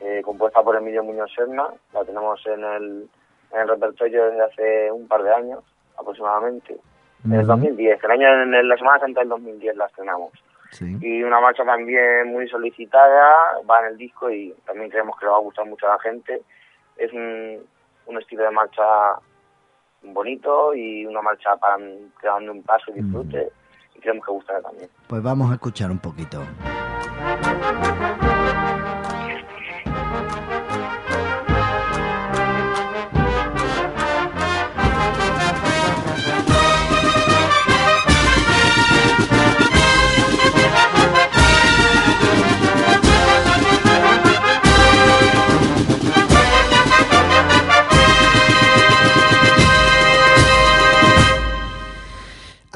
eh, compuesta por Emilio Muñoz Serna. La tenemos en el, en el repertorio desde hace un par de años aproximadamente. En el Ujú. 2010, el año en la Semana Santa del 2010 la estrenamos. Sí. Y una marcha también muy solicitada, va en el disco y también creemos que le va a gustar mucho a la gente. Es un, un estilo de marcha bonito y una marcha para que dando un paso y disfrute. y creemos que gustará también. Pues vamos a escuchar un poquito.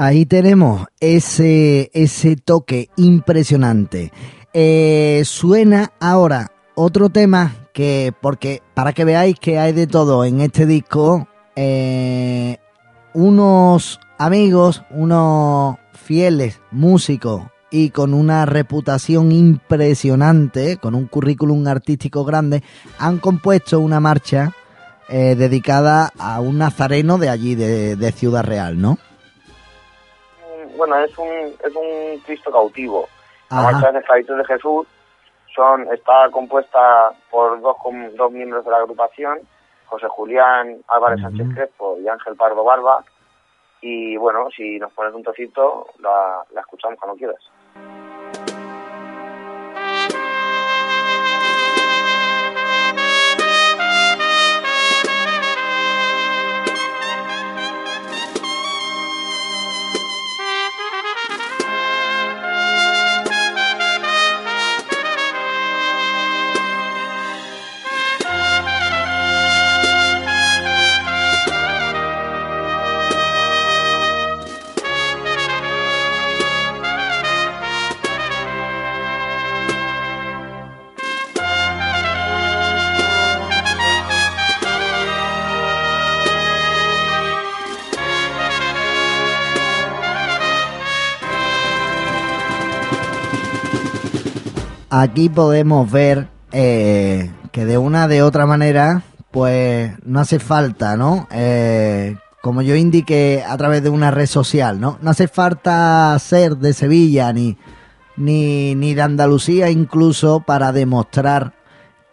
Ahí tenemos ese, ese toque impresionante. Eh, suena ahora otro tema que, porque para que veáis que hay de todo en este disco, eh, unos amigos, unos fieles músicos y con una reputación impresionante, con un currículum artístico grande, han compuesto una marcha eh, dedicada a un nazareno de allí, de, de Ciudad Real, ¿no? Bueno, es un, es un Cristo cautivo. La Ajá. marcha de Esclavitud de Jesús son, está compuesta por dos, dos miembros de la agrupación, José Julián Álvarez Sánchez Crespo y Ángel Pardo Barba. Y bueno, si nos pones un trocito, la, la escuchamos cuando quieras. Aquí podemos ver eh, que de una de otra manera, pues no hace falta, ¿no? Eh, como yo indiqué a través de una red social, ¿no? No hace falta ser de Sevilla ni, ni, ni de Andalucía incluso para demostrar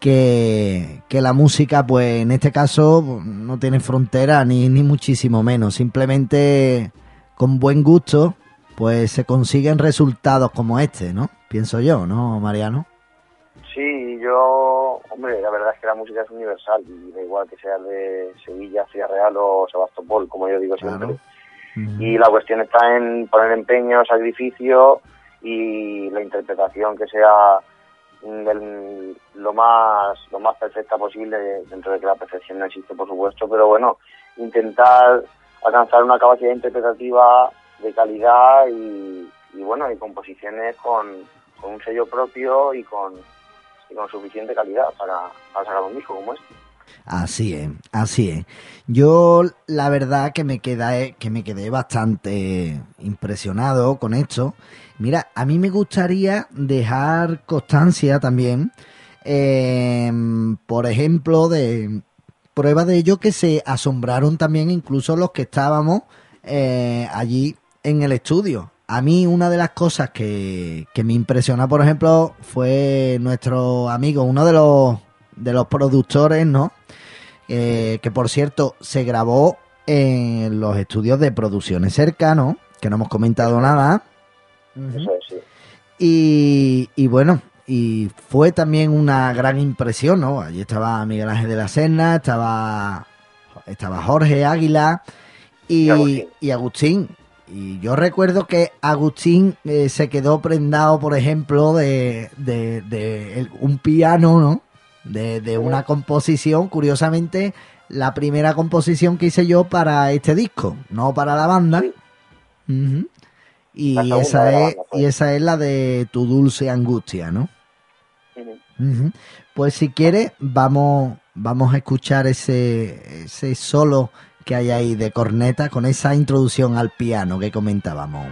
que, que la música, pues en este caso, no tiene frontera ni, ni muchísimo menos. Simplemente con buen gusto, pues se consiguen resultados como este, ¿no? Pienso yo, ¿no, Mariano? Sí, yo, hombre, la verdad es que la música es universal y da igual que sea de Sevilla, Ciudad Real o Sebastopol, como yo digo siempre. Y la cuestión está en poner empeño, sacrificio y la interpretación que sea del- lo más lo más perfecta posible dentro de que la perfección no existe, por supuesto, pero bueno, intentar alcanzar una capacidad interpretativa de calidad y, y bueno, y composiciones con, con un sello propio y con, y con suficiente calidad para, para sacar un disco como este. Así es, así es. Yo la verdad que me quedé, que me quedé bastante impresionado con esto. Mira, a mí me gustaría dejar constancia también, eh, por ejemplo, de prueba de ello que se asombraron también incluso los que estábamos eh, allí en el estudio. A mí una de las cosas que, que me impresionó, por ejemplo, fue nuestro amigo, uno de los, de los productores, ¿no? Eh, que por cierto se grabó en los estudios de producciones cercanos, que no hemos comentado nada. Eso es, sí. Y, y bueno, y fue también una gran impresión, ¿no? Allí estaba Miguel Ángel de la Serna, estaba, estaba Jorge Águila y, Y Agustín. y Agustín. Y yo recuerdo que Agustín eh, se quedó prendado, por ejemplo, de, de- de el- un piano, ¿no? De, de una composición, curiosamente, la primera composición que hice yo para este disco, no para la banda. Y La esa es banda, pues. y esa es la de Tu dulce angustia, ¿no? Pues si quieres, vamos, vamos a escuchar ese, ese solo que hay ahí de corneta con esa introducción al piano que comentábamos.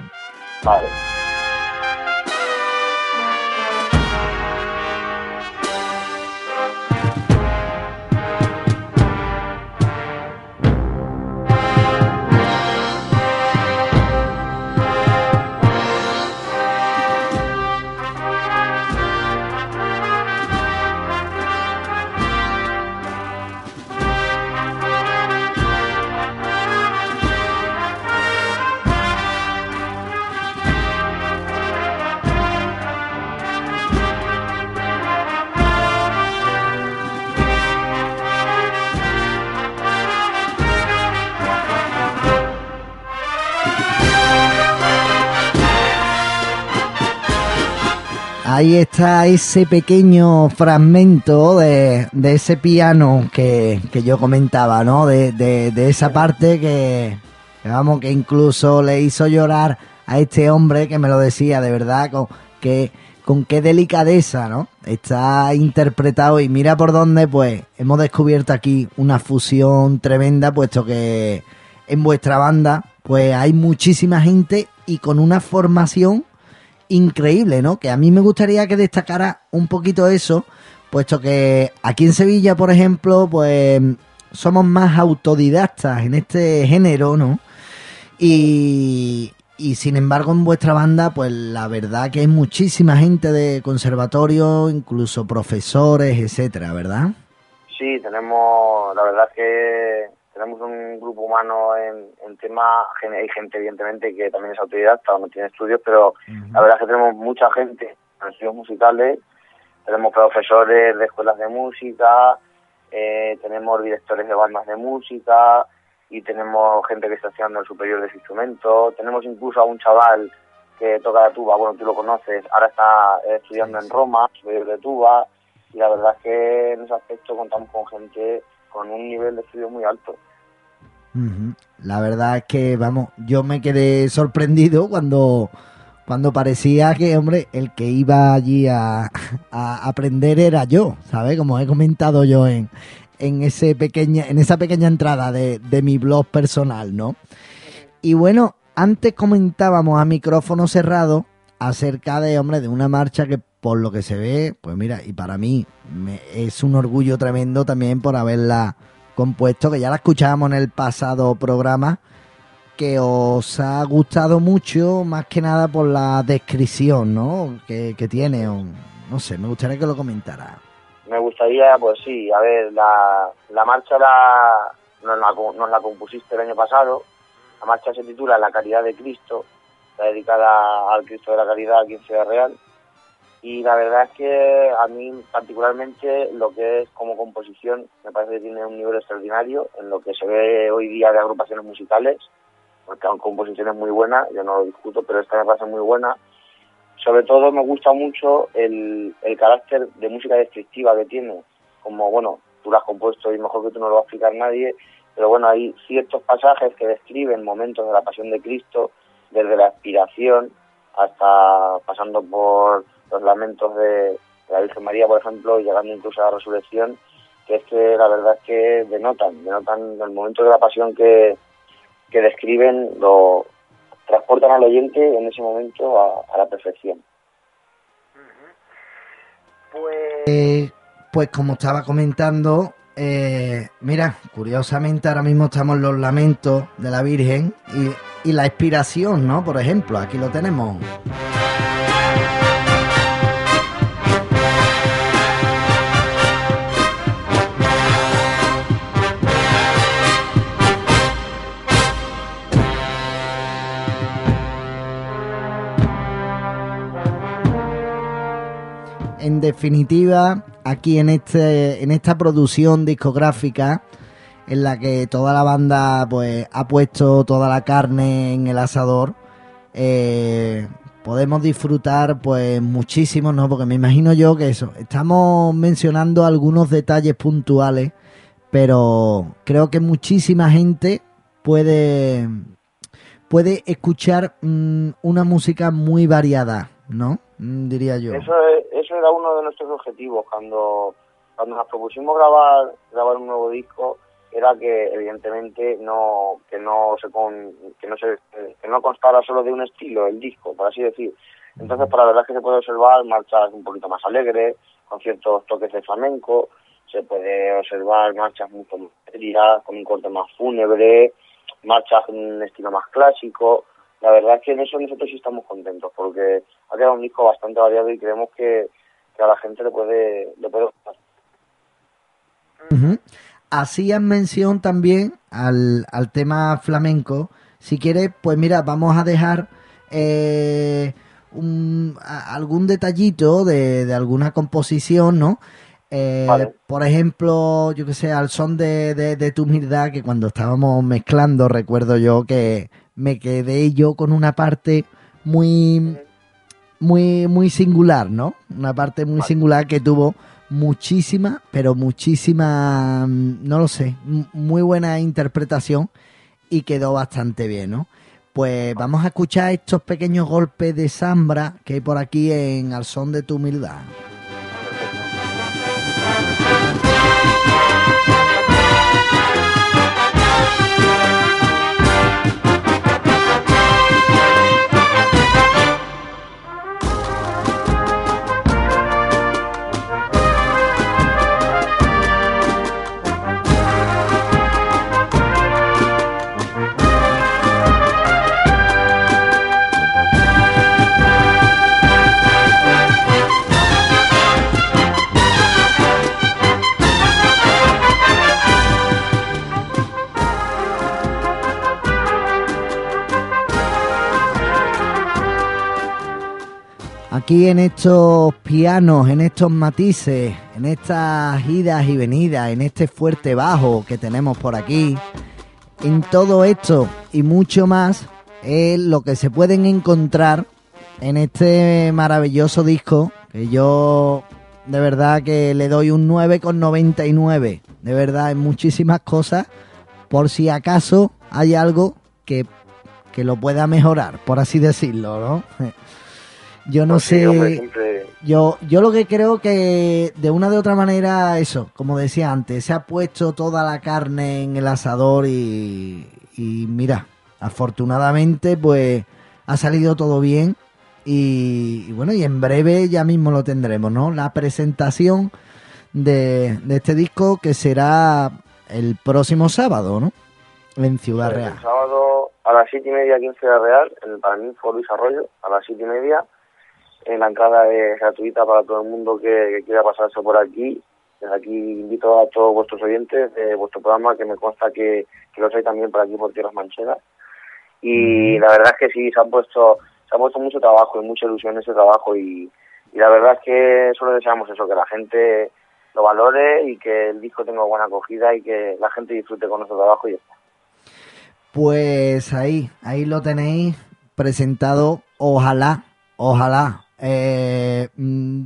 Ahí está ese pequeño fragmento de, de ese piano que, que yo comentaba, ¿no? De, de, esa parte que, que, vamos, que incluso le hizo llorar a este hombre que me lo decía, de verdad, con, que, con qué delicadeza, ¿no? Está interpretado y mira por dónde, pues, hemos descubierto aquí una fusión tremenda, puesto que en vuestra banda, pues hay muchísima gente y con una formación increíble, ¿no? Que a mí me gustaría que destacara un poquito eso, puesto que aquí en Sevilla, por ejemplo, pues somos más autodidactas en este género, ¿no? Y, y sin embargo en vuestra banda, pues la verdad que hay muchísima gente de conservatorio, incluso profesores, etcétera, ¿verdad? Sí, tenemos, la verdad que tenemos un grupo humano en, en tema, hay gente evidentemente que también es autodidacta o no tiene estudios, pero la verdad es que tenemos mucha gente en estudios musicales, tenemos profesores de escuelas de música, eh, tenemos directores de bandas de música y tenemos gente que está estudiando el superior de ese instrumento, tenemos incluso a un chaval que toca la tuba, bueno, tú lo conoces, ahora está estudiando en Roma, superior de tuba, y la verdad es que en ese aspecto contamos con gente con un nivel de estudio muy alto. La verdad es que, vamos, yo me quedé sorprendido cuando, cuando parecía que, hombre, el que iba allí a, a aprender era yo, ¿sabes? Como he comentado yo en, en, ese pequeña, en esa pequeña entrada de, de mi blog personal, ¿no? Y bueno, antes comentábamos a micrófono cerrado acerca de, hombre, de una marcha que por lo que se ve, pues mira, y para mí me, es un orgullo tremendo también por haberla compuesto, que ya la escuchábamos en el pasado programa, que os ha gustado mucho, más que nada por la descripción, ¿no? Que, tiene, no sé, me gustaría que lo comentara. Me gustaría, pues sí, a ver, la, la marcha la, nos, la, nos la compusiste el año pasado, la marcha se titula La Caridad de Cristo, está dedicada al Cristo de la Caridad aquí en Ciudad Real, y la verdad es que a mí particularmente lo que es como composición me parece que tiene un nivel extraordinario en lo que se ve hoy día de agrupaciones musicales, porque son composiciones muy buenas, yo no lo discuto, pero esta me parece muy buena. Sobre todo me gusta mucho el, el carácter de música descriptiva que tiene, como bueno, tú lo has compuesto y mejor que tú no lo va a explicar nadie, pero bueno, hay ciertos pasajes que describen momentos de la pasión de Cristo, desde la expiración hasta pasando por los lamentos de, la Virgen María, por ejemplo, y llegando incluso a la resurrección, que es que la verdad es que denotan, denotan el momento de la pasión que, que describen, lo transportan al oyente en ese momento a, a la perfección. Pues, pues como estaba comentando, eh, mira, curiosamente ahora mismo estamos en los lamentos de la Virgen y, y la expiración, ¿no? Por ejemplo, aquí lo tenemos. En definitiva, aquí en este, en esta producción discográfica, en la que toda la banda pues ha puesto toda la carne en el asador, eh, podemos disfrutar pues muchísimo, ¿no? Porque me imagino yo que eso, estamos mencionando algunos detalles puntuales, pero creo que muchísima gente puede puede escuchar mmm, una música muy variada, ¿no? Mm, diría yo. Eso, eso era uno de nuestros objetivos. Cuando, cuando nos propusimos grabar, grabar un nuevo disco era que evidentemente no que no se con, que no se que no constara solo de un estilo el disco por así decir. Entonces para la verdad es que se puede observar marchas un poquito más alegres con ciertos toques de flamenco. Se puede observar marchas mucho más serias con un corte más fúnebre marchas en un estilo más clásico la verdad es que en eso nosotros sí estamos contentos porque ha quedado un disco bastante variado y creemos que, que a la gente le puede le puede gustar uh -huh. Hacían mención también al, al tema flamenco. Si quieres, pues mira, vamos a dejar eh, un, a, algún detallito de, de, alguna composición, ¿no? Eh, vale. Por ejemplo, yo que sé, al son de, de, de, tu humildad, que cuando estábamos mezclando, recuerdo yo que me quedé yo con una parte muy muy, muy singular, ¿no? Una parte muy singular que tuvo muchísima, pero muchísima, mm, no lo sé, muy buena interpretación y quedó bastante bien, ¿no? Pues vamos a escuchar estos pequeños golpes de Zambra que hay por aquí en Al son de tu humildad. Aquí en estos pianos, en estos matices, en estas idas y venidas, en este fuerte bajo que tenemos por aquí, en todo esto y mucho más es lo que se pueden encontrar en este maravilloso disco que yo de verdad que le doy un 9,99. De verdad, en muchísimas cosas, por si acaso hay algo que, que lo pueda mejorar, por así decirlo, ¿no? Yo no Pues sé. hombre, siempre- Yo, yo lo que creo que de una de otra manera, eso, como decía antes, se ha puesto toda la carne en el asador y, y mira, afortunadamente pues ha salido todo bien y, y bueno, y en breve ya mismo lo tendremos, ¿no? La presentación de, de este disco que será el próximo sábado, ¿no? En Ciudad Pues Real. El sábado a las siete y media aquí en Ciudad Real, en el Paraninfo Luis Arroyo, a las siete y media. La entrada es gratuita para todo el mundo que, que quiera pasarse por aquí. Desde aquí invito a todos vuestros oyentes de vuestro programa, que me consta que, que los hay también por aquí por Tierras Manchegas. Y la verdad es que sí, se ha puesto se ha puesto mucho trabajo y mucha ilusión en ese trabajo y, y la verdad es que solo deseamos eso, que la gente lo valore y que el disco tenga buena acogida y que la gente disfrute con nuestro trabajo y ya está. Pues ahí, ahí lo tenéis presentado. Ojalá, ojalá. Eh, mm,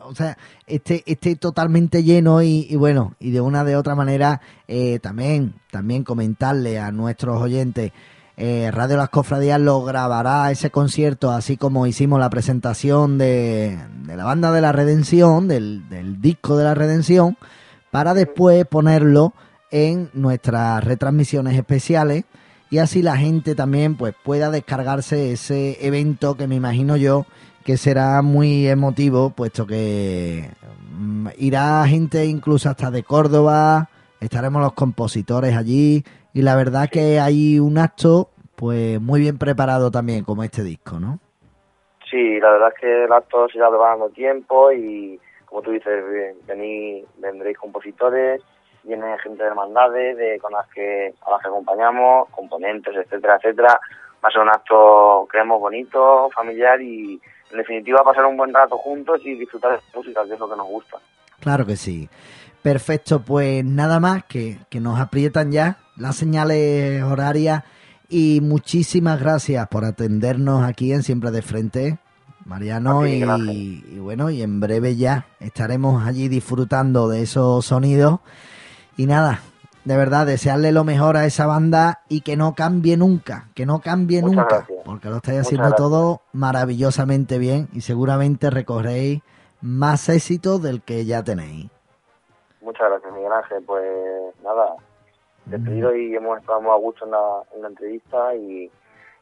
o sea, esté, esté totalmente lleno y, bueno, y de una de otra manera eh, también, también comentarle a nuestros oyentes. eh, Radio Las Cofradías lo grabará ese concierto, así como hicimos la presentación de, de la banda de la Redención, del, del disco de la Redención, para después ponerlo en nuestras retransmisiones especiales y así la gente también pues pueda descargarse ese evento que me imagino yo que será muy emotivo puesto que mm, irá gente incluso hasta de Córdoba estaremos los compositores allí y la verdad que hay un acto pues muy bien preparado también como este disco ¿no? Sí, la verdad es que el acto se irá preparando tiempo y, como tú dices, ven- vení- vendréis compositores, viene gente de hermandades de, con las que, a las que acompañamos, componentes, etcétera, etcétera. Va a ser un acto, creemos, bonito, familiar y, en definitiva, pasar un buen rato juntos y disfrutar de la música, que es lo que nos gusta. Claro que sí. Perfecto, pues nada más que, que nos aprietan ya las señales horarias y muchísimas gracias por atendernos aquí en Siempre de Frente, Mariano, ti, y bueno, y en breve ya estaremos allí disfrutando de esos sonidos. Y nada, de verdad, desearle lo mejor a esa banda y que no cambie nunca, que no cambie Muchas nunca, gracias. porque lo estáis haciendo todo maravillosamente bien y seguramente recorréis más éxito del que ya tenéis. Muchas gracias, Miguel Ángel. Pues nada, despedido y hemos estado muy a gusto en la, en la entrevista y,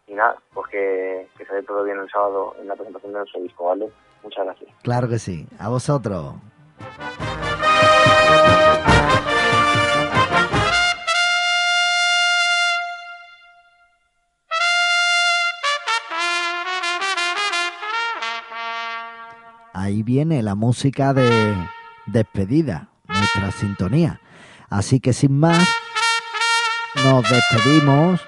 y nada, pues que, que se dé todo bien el sábado en la presentación de nuestro disco, ¿vale? Muchas gracias. Claro que sí. A vosotros. Ahí viene la música de despedida, nuestra sintonía. Así que sin más, nos despedimos.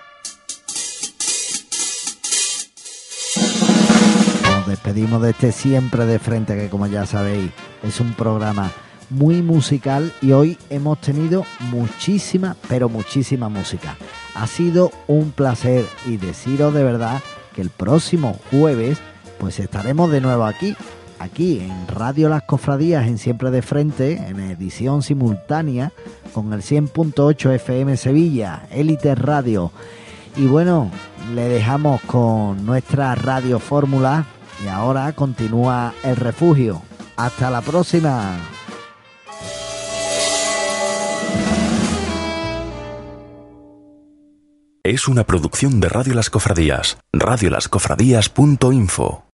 Nos despedimos de este siempre de frente, que como ya sabéis, es un programa muy musical y hoy hemos tenido muchísima, pero muchísima música. Ha sido un placer y deciros de verdad que el próximo jueves pues estaremos de nuevo aquí, aquí en Radio Las Cofradías en Siempre de Frente, en edición simultánea con el 100.8 FM Sevilla, Élite Radio. Y bueno, le dejamos con nuestra radio fórmula y ahora continúa el refugio. Hasta la próxima. Es una producción de Radio Las Cofradías, radiolascofradías.info.